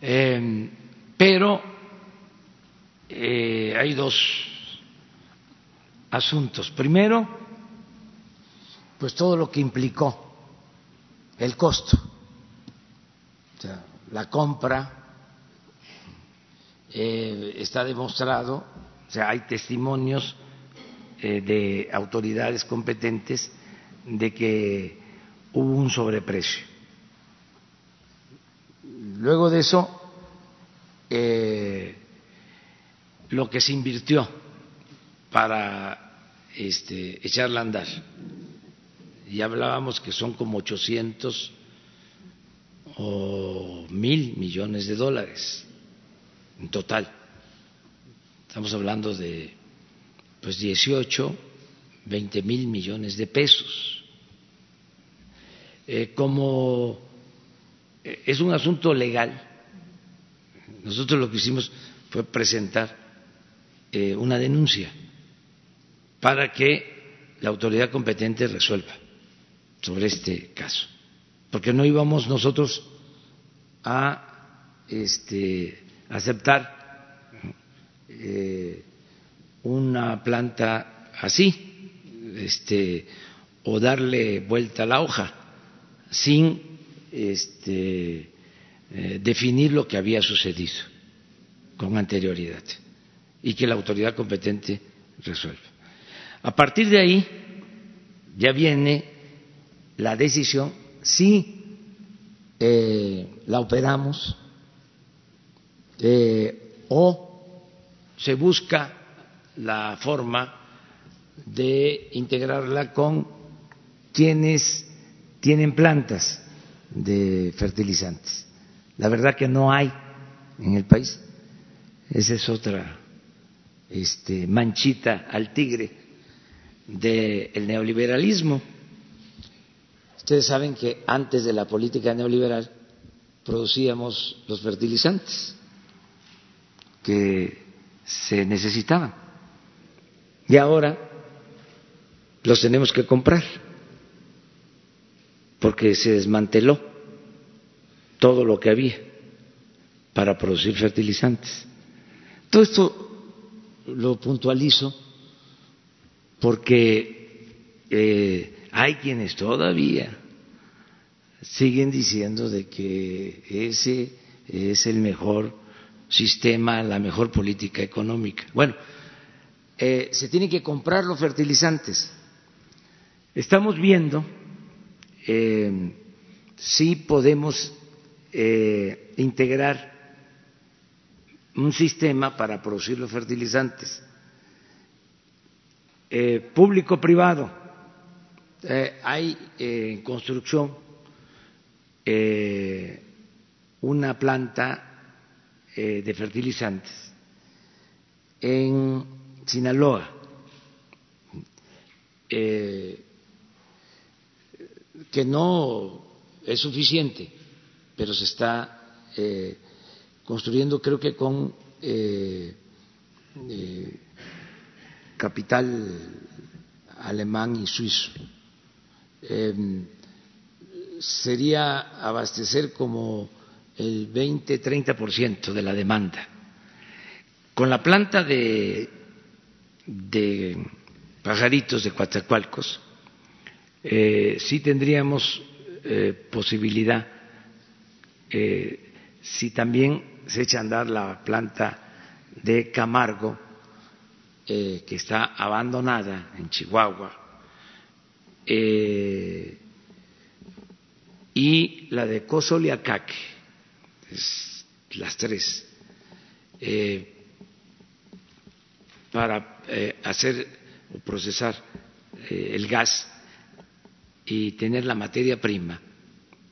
eh, pero hay dos asuntos. Primero, pues todo lo que implicó el costo, o sea, la compra, eh, está demostrado, o sea, hay testimonios eh, de autoridades competentes de que hubo un sobreprecio. Luego de eso, eh, lo que se invirtió para este, echarla a andar. Y hablábamos que son como 800 o mil millones de dólares en total. Estamos hablando de pues 18, 20 mil millones de pesos. Eh, como eh, es un asunto legal, nosotros lo que hicimos fue presentar eh, una denuncia para que la autoridad competente resuelva sobre este caso, porque no íbamos nosotros a este, aceptar eh, una planta así, este, o darle vuelta a la hoja sin este, eh, definir lo que había sucedido con anterioridad y que la autoridad competente resuelva. A partir de ahí ya viene la decisión si eh, la operamos eh, o se busca la forma de integrarla con quienes tienen plantas de fertilizantes. La verdad que no hay en el país. Esa es otra este, manchita al tigre del neoliberalismo. Ustedes saben que antes de la política neoliberal producíamos los fertilizantes que se necesitaban y ahora los tenemos que comprar porque se desmanteló todo lo que había para producir fertilizantes. Todo esto lo puntualizo porque eh, hay quienes todavía siguen diciendo de que ese es el mejor sistema, la mejor política económica. Bueno, eh, se tienen que comprar los fertilizantes. Estamos viendo eh, si podemos integrar un sistema para producir los fertilizantes. Eh, público-privado, eh, hay eh, en construcción una planta de fertilizantes en Sinaloa, que no es suficiente, pero se está construyendo creo que con eh, eh, capital alemán y suizo. Em, sería abastecer como el 20-30% de la demanda. Con la planta de, de pajaritos de Coatzacoalcos, eh, sí tendríamos posibilidad, si también se echa a andar la planta de Camargo, eh, que está abandonada en Chihuahua, eh, y la de Cosoliacaque, las tres, eh, para hacer o procesar el gas y tener la materia prima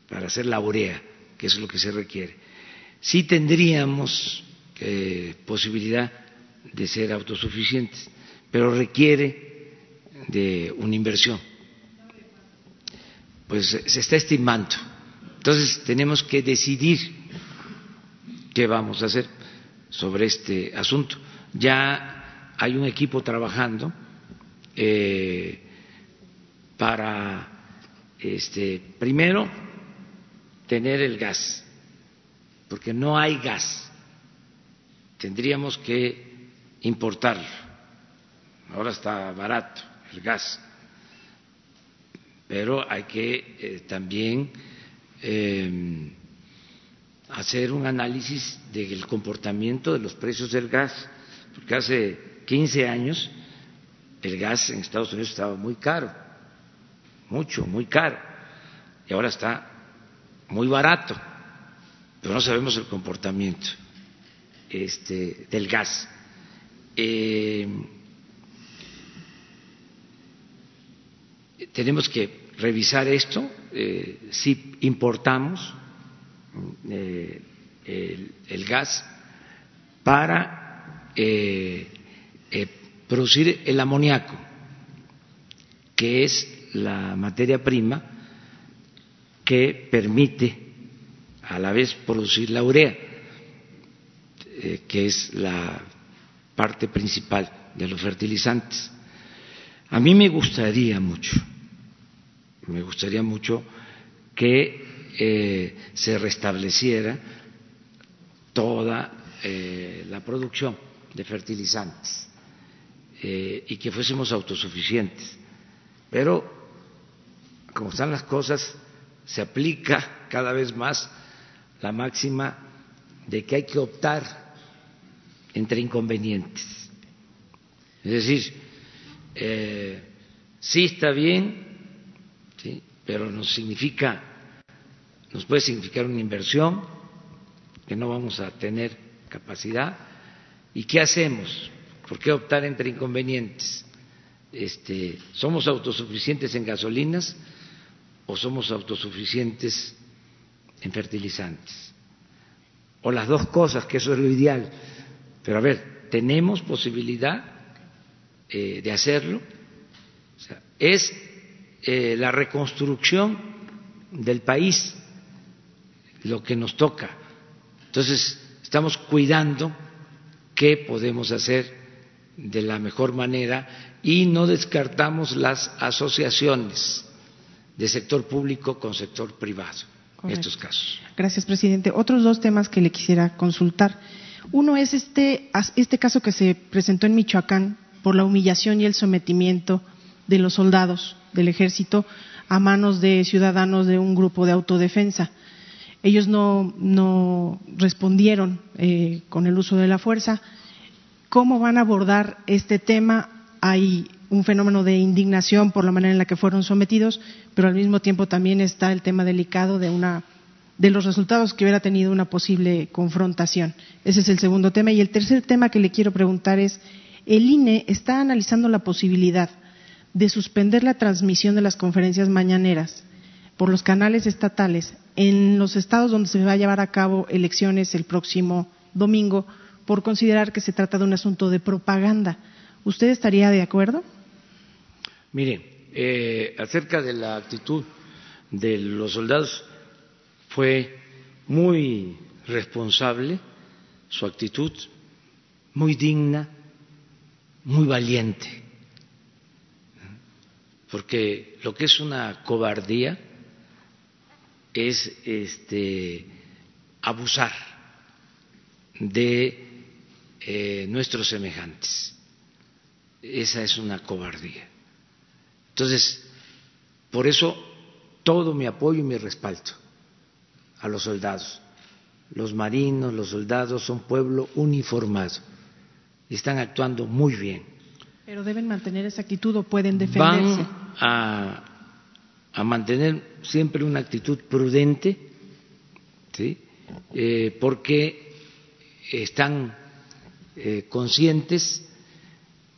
para hacer la urea, que es lo que se requiere sí tendríamos eh, posibilidad de ser autosuficientes, pero requiere de una inversión. Pues se está estimando. Entonces tenemos que decidir qué vamos a hacer sobre este asunto. Ya hay un equipo trabajando eh, para, este, primero, tener el gas, porque no hay gas. Tendríamos que importarlo. Ahora está barato el gas, pero hay que eh, también eh, hacer un análisis del comportamiento de los precios del gas, porque hace 15 años el gas en Estados Unidos estaba muy caro, mucho, muy caro, y ahora está muy barato, pero no sabemos el comportamiento este, del gas. Eh, tenemos que revisar esto, eh, si importamos eh, el, gas para producir el amoníaco, que es la materia prima que permite a la vez producir la urea, que es la parte principal de los fertilizantes. A mí me gustaría mucho, me gustaría mucho que eh, se restableciera toda eh, la producción de fertilizantes eh, y que fuésemos autosuficientes. Pero, como están las cosas, se aplica cada vez más la máxima de que hay que optar entre inconvenientes. Es decir, sí está bien, ¿sí? pero no significa nos puede significar una inversión que no vamos a tener capacidad. ¿Y qué hacemos? ¿Por qué optar entre inconvenientes? Este, ¿Somos autosuficientes en gasolinas o somos autosuficientes en fertilizantes? O las dos cosas, que eso es lo ideal. Pero a ver, ¿tenemos posibilidad eh, de hacerlo? es eh, la reconstrucción del país lo que nos toca. Entonces, estamos cuidando qué podemos hacer de la mejor manera y no descartamos las asociaciones de sector público con sector privado estos casos. Gracias, presidente. Otros dos temas que le quisiera consultar. Uno es este, este caso que se presentó en Michoacán por la humillación y el sometimiento de los soldados del ejército a manos de ciudadanos de un grupo de autodefensa. Ellos no, respondieron eh, con el uso de la fuerza. ¿Cómo van a abordar este tema? Hay un fenómeno de indignación por la manera en la que fueron sometidos, pero al mismo tiempo también está el tema delicado de una de los resultados que hubiera tenido una posible confrontación. Ese es el segundo tema. Y el tercer tema que le quiero preguntar es, el INE está analizando la posibilidad de suspender la transmisión de las conferencias mañaneras por los canales estatales en los estados donde se va a llevar a cabo elecciones el próximo domingo por considerar que se trata de un asunto de propaganda. ¿Usted estaría de acuerdo? Mire, eh, acerca de la actitud de los soldados, fue muy responsable su actitud, muy digna, muy valiente, porque lo que es una cobardía, es este, abusar de eh, nuestros semejantes. Esa es una cobardía. Entonces, por eso todo mi apoyo y mi respaldo a los soldados. Los marinos, los soldados son pueblo uniformado y están actuando muy bien. Pero deben mantener esa actitud o pueden defenderse. Van a a mantener siempre una actitud prudente, eh, porque están eh, conscientes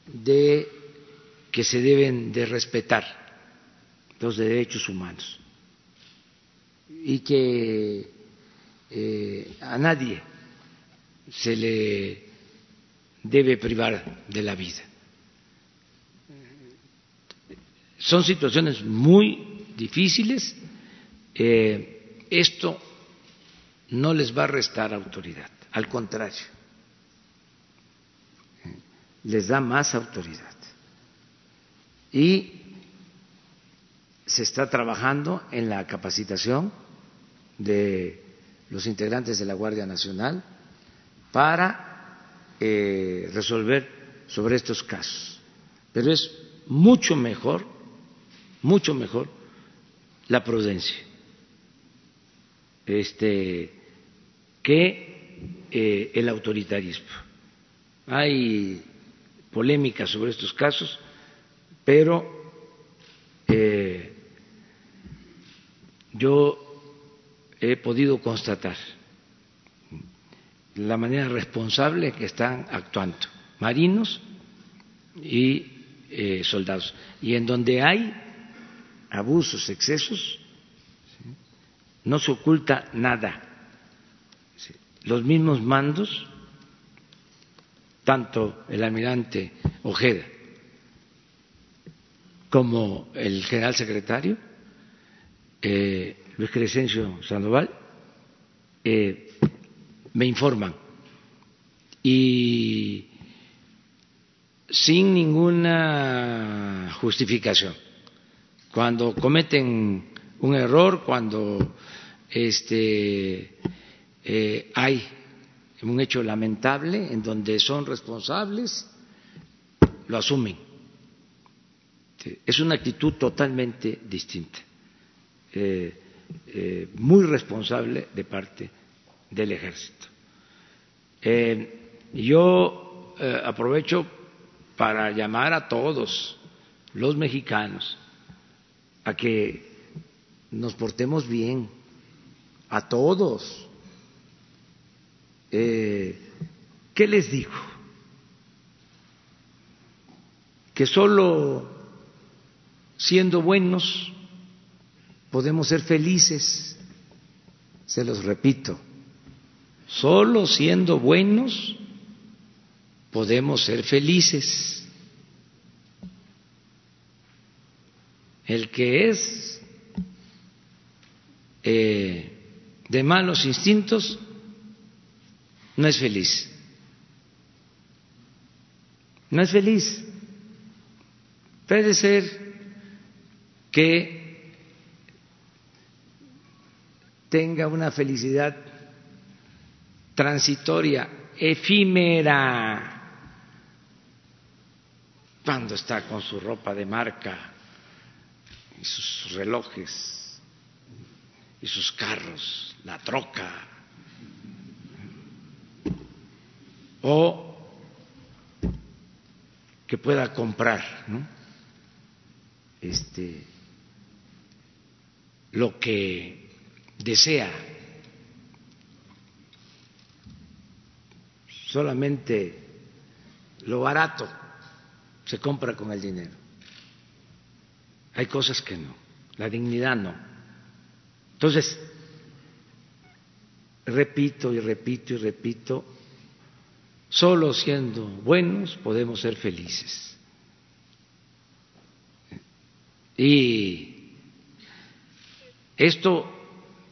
de que se deben de respetar los derechos humanos. Y que eh, a nadie se le debe privar de la vida. Son situaciones muy difíciles, eh, esto no les va a restar autoridad, al contrario, les da más autoridad. Y se está trabajando en la capacitación de los integrantes de la Guardia Nacional para eh, resolver sobre estos casos. Pero es mucho mejor, mucho mejor la prudencia este, que eh, el autoritarismo. Hay polémica sobre estos casos, pero eh, yo he podido constatar la manera responsable que están actuando marinos y eh, soldados. Y en donde hay abusos, excesos, no se oculta nada. Los mismos mandos, tanto el almirante Ojeda como el general secretario, eh, Luis Crescencio Sandoval, eh, me informan y sin ninguna justificación. Cuando cometen un error, cuando este, eh, hay un hecho lamentable en donde son responsables, lo asumen. Es una actitud totalmente distinta. Eh, eh, muy responsable de parte del ejército. Eh, yo aprovecho para llamar a todos los mexicanos a que nos portemos bien, a todos. ¿Qué les digo? Que solo siendo buenos podemos ser felices, se los repito, solo siendo buenos podemos ser felices. El que es eh, de malos instintos no es feliz. No es feliz. Puede ser que tenga una felicidad transitoria, efímera, cuando está con su ropa de marca y sus relojes y sus carros, la troca, o que pueda comprar ¿no? este, lo que desea. Solamente lo barato se compra con el dinero. Hay cosas que no, la dignidad no. Entonces, repito y repito y repito, solo siendo buenos podemos ser felices. Y esto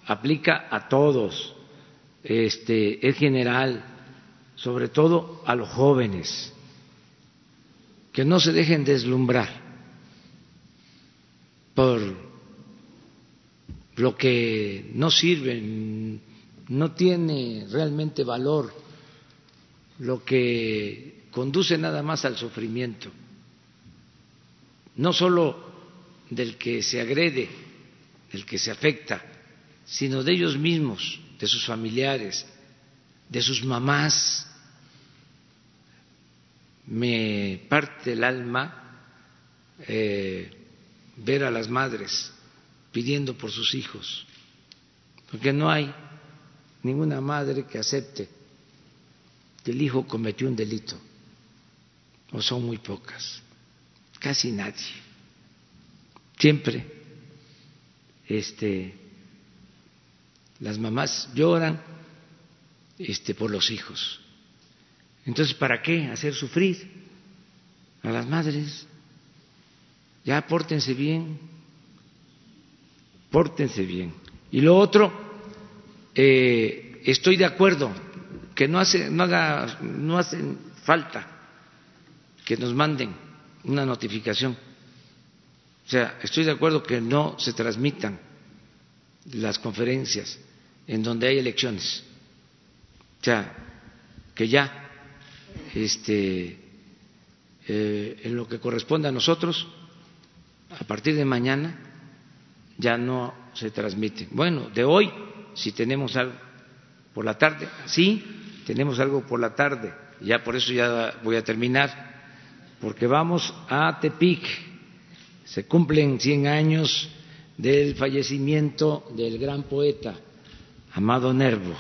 aplica a todos, este, es general, sobre todo a los jóvenes, que no se dejen deslumbrar por lo que no sirve, no tiene realmente valor, lo que conduce nada más al sufrimiento, no solo del que se agrede, del que se afecta, sino de ellos mismos, de sus familiares, de sus mamás. Me parte el alma eh, ver a las madres pidiendo por sus hijos, porque no hay ninguna madre que acepte que el hijo cometió un delito, o son muy pocas, casi nadie. Siempre este, las mamás lloran este, por los hijos. Entonces, ¿para qué hacer sufrir a las madres? Ya pórtense bien, pórtense bien. Y lo otro, eh, estoy de acuerdo que no hace, no haga, no hacen falta que nos manden una notificación. O sea, estoy de acuerdo que no se transmitan las conferencias en donde hay elecciones. O sea, que ya, este, eh, en lo que corresponde a nosotros, a partir de mañana ya no se transmite. Bueno, de hoy, si tenemos algo por la tarde, sí, tenemos algo por la tarde, ya por eso ya voy a terminar, porque vamos a Tepic, se cumplen 100 años del fallecimiento del gran poeta Amado Nervo.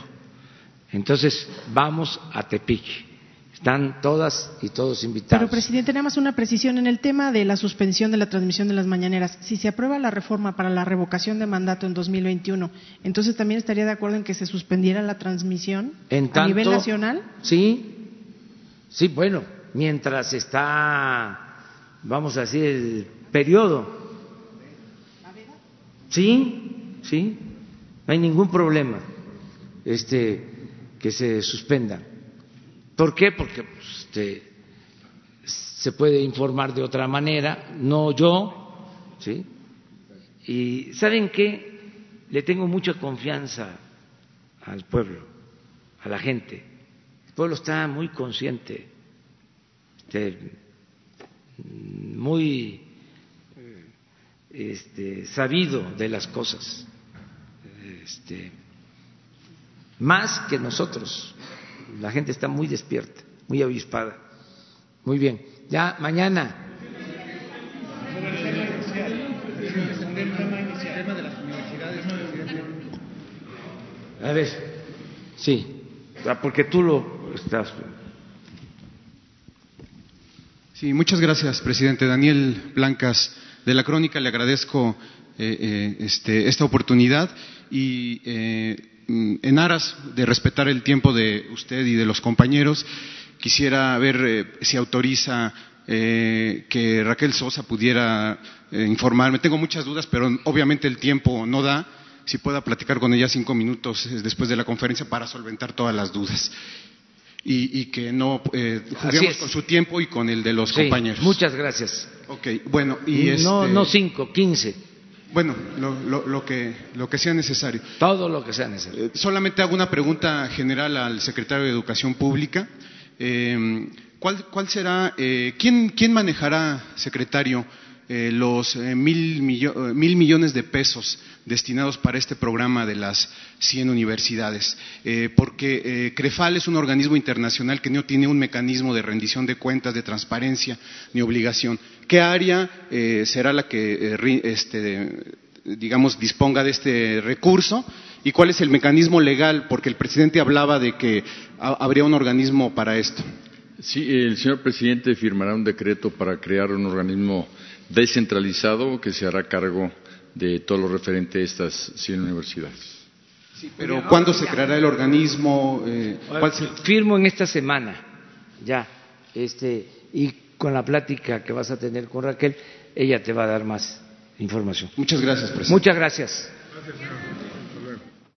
Entonces, vamos a Tepic están todas y todos invitados. Pero, presidente, nada más una precisión en el tema de la suspensión de la transmisión de las mañaneras. Si se aprueba la reforma para la revocación de mandato en 2021, entonces también estaría de acuerdo en que se suspendiera la transmisión a nivel nacional. Sí, sí, bueno, mientras está, vamos a decir, el periodo. Sí, sí, no hay ningún problema este, que se suspenda ¿Por qué? Porque pues, este, se puede informar de otra manera, no yo, ¿sí? Y ¿saben qué? Le tengo mucha confianza al pueblo, a la gente. El pueblo está muy consciente, este, muy este, sabido de las cosas, este, más que nosotros la gente está muy despierta, muy avispada. Muy bien. Ya mañana. A ver, sí, ah, porque tú lo estás. Sí, muchas gracias, presidente. Daniel Blancas, de la Crónica, le agradezco eh, eh, este, esta oportunidad y eh, en aras de respetar el tiempo de usted y de los compañeros, quisiera ver eh, si autoriza eh, que Raquel Sosa pudiera eh, informarme. Tengo muchas dudas, pero obviamente el tiempo no da. Si pueda platicar con ella cinco minutos después de la conferencia para solventar todas las dudas. Y, que no juguemos con su tiempo y con el de los compañeros. Muchas gracias. Ok, bueno, y No, este no cinco, quince. Bueno, lo, que, lo que sea necesario. Todo lo que sea necesario. Eh, solamente hago una pregunta general al secretario de Educación Pública. Eh, ¿cuál, ¿cuál, será, eh, quién, quién manejará, secretario, los mil, mil, millones de pesos destinados para este programa de las 100 universidades, porque CREFAL es un organismo internacional que no tiene un mecanismo de rendición de cuentas, de transparencia ni obligación. ¿Qué área será la que, este, digamos, disponga de este recurso? ¿Y cuál es el mecanismo legal? Porque el presidente hablaba de que habría un organismo para esto. Sí, el señor presidente firmará un decreto para crear un organismo descentralizado que se hará cargo de todo lo referente a estas 100 universidades. Sí, pero ¿cuándo se creará el organismo? Eh, Firmo en esta semana, ya, este, y con la plática que vas a tener con Raquel, ella te va a dar más información. Muchas gracias, presidente. Muchas gracias. gracias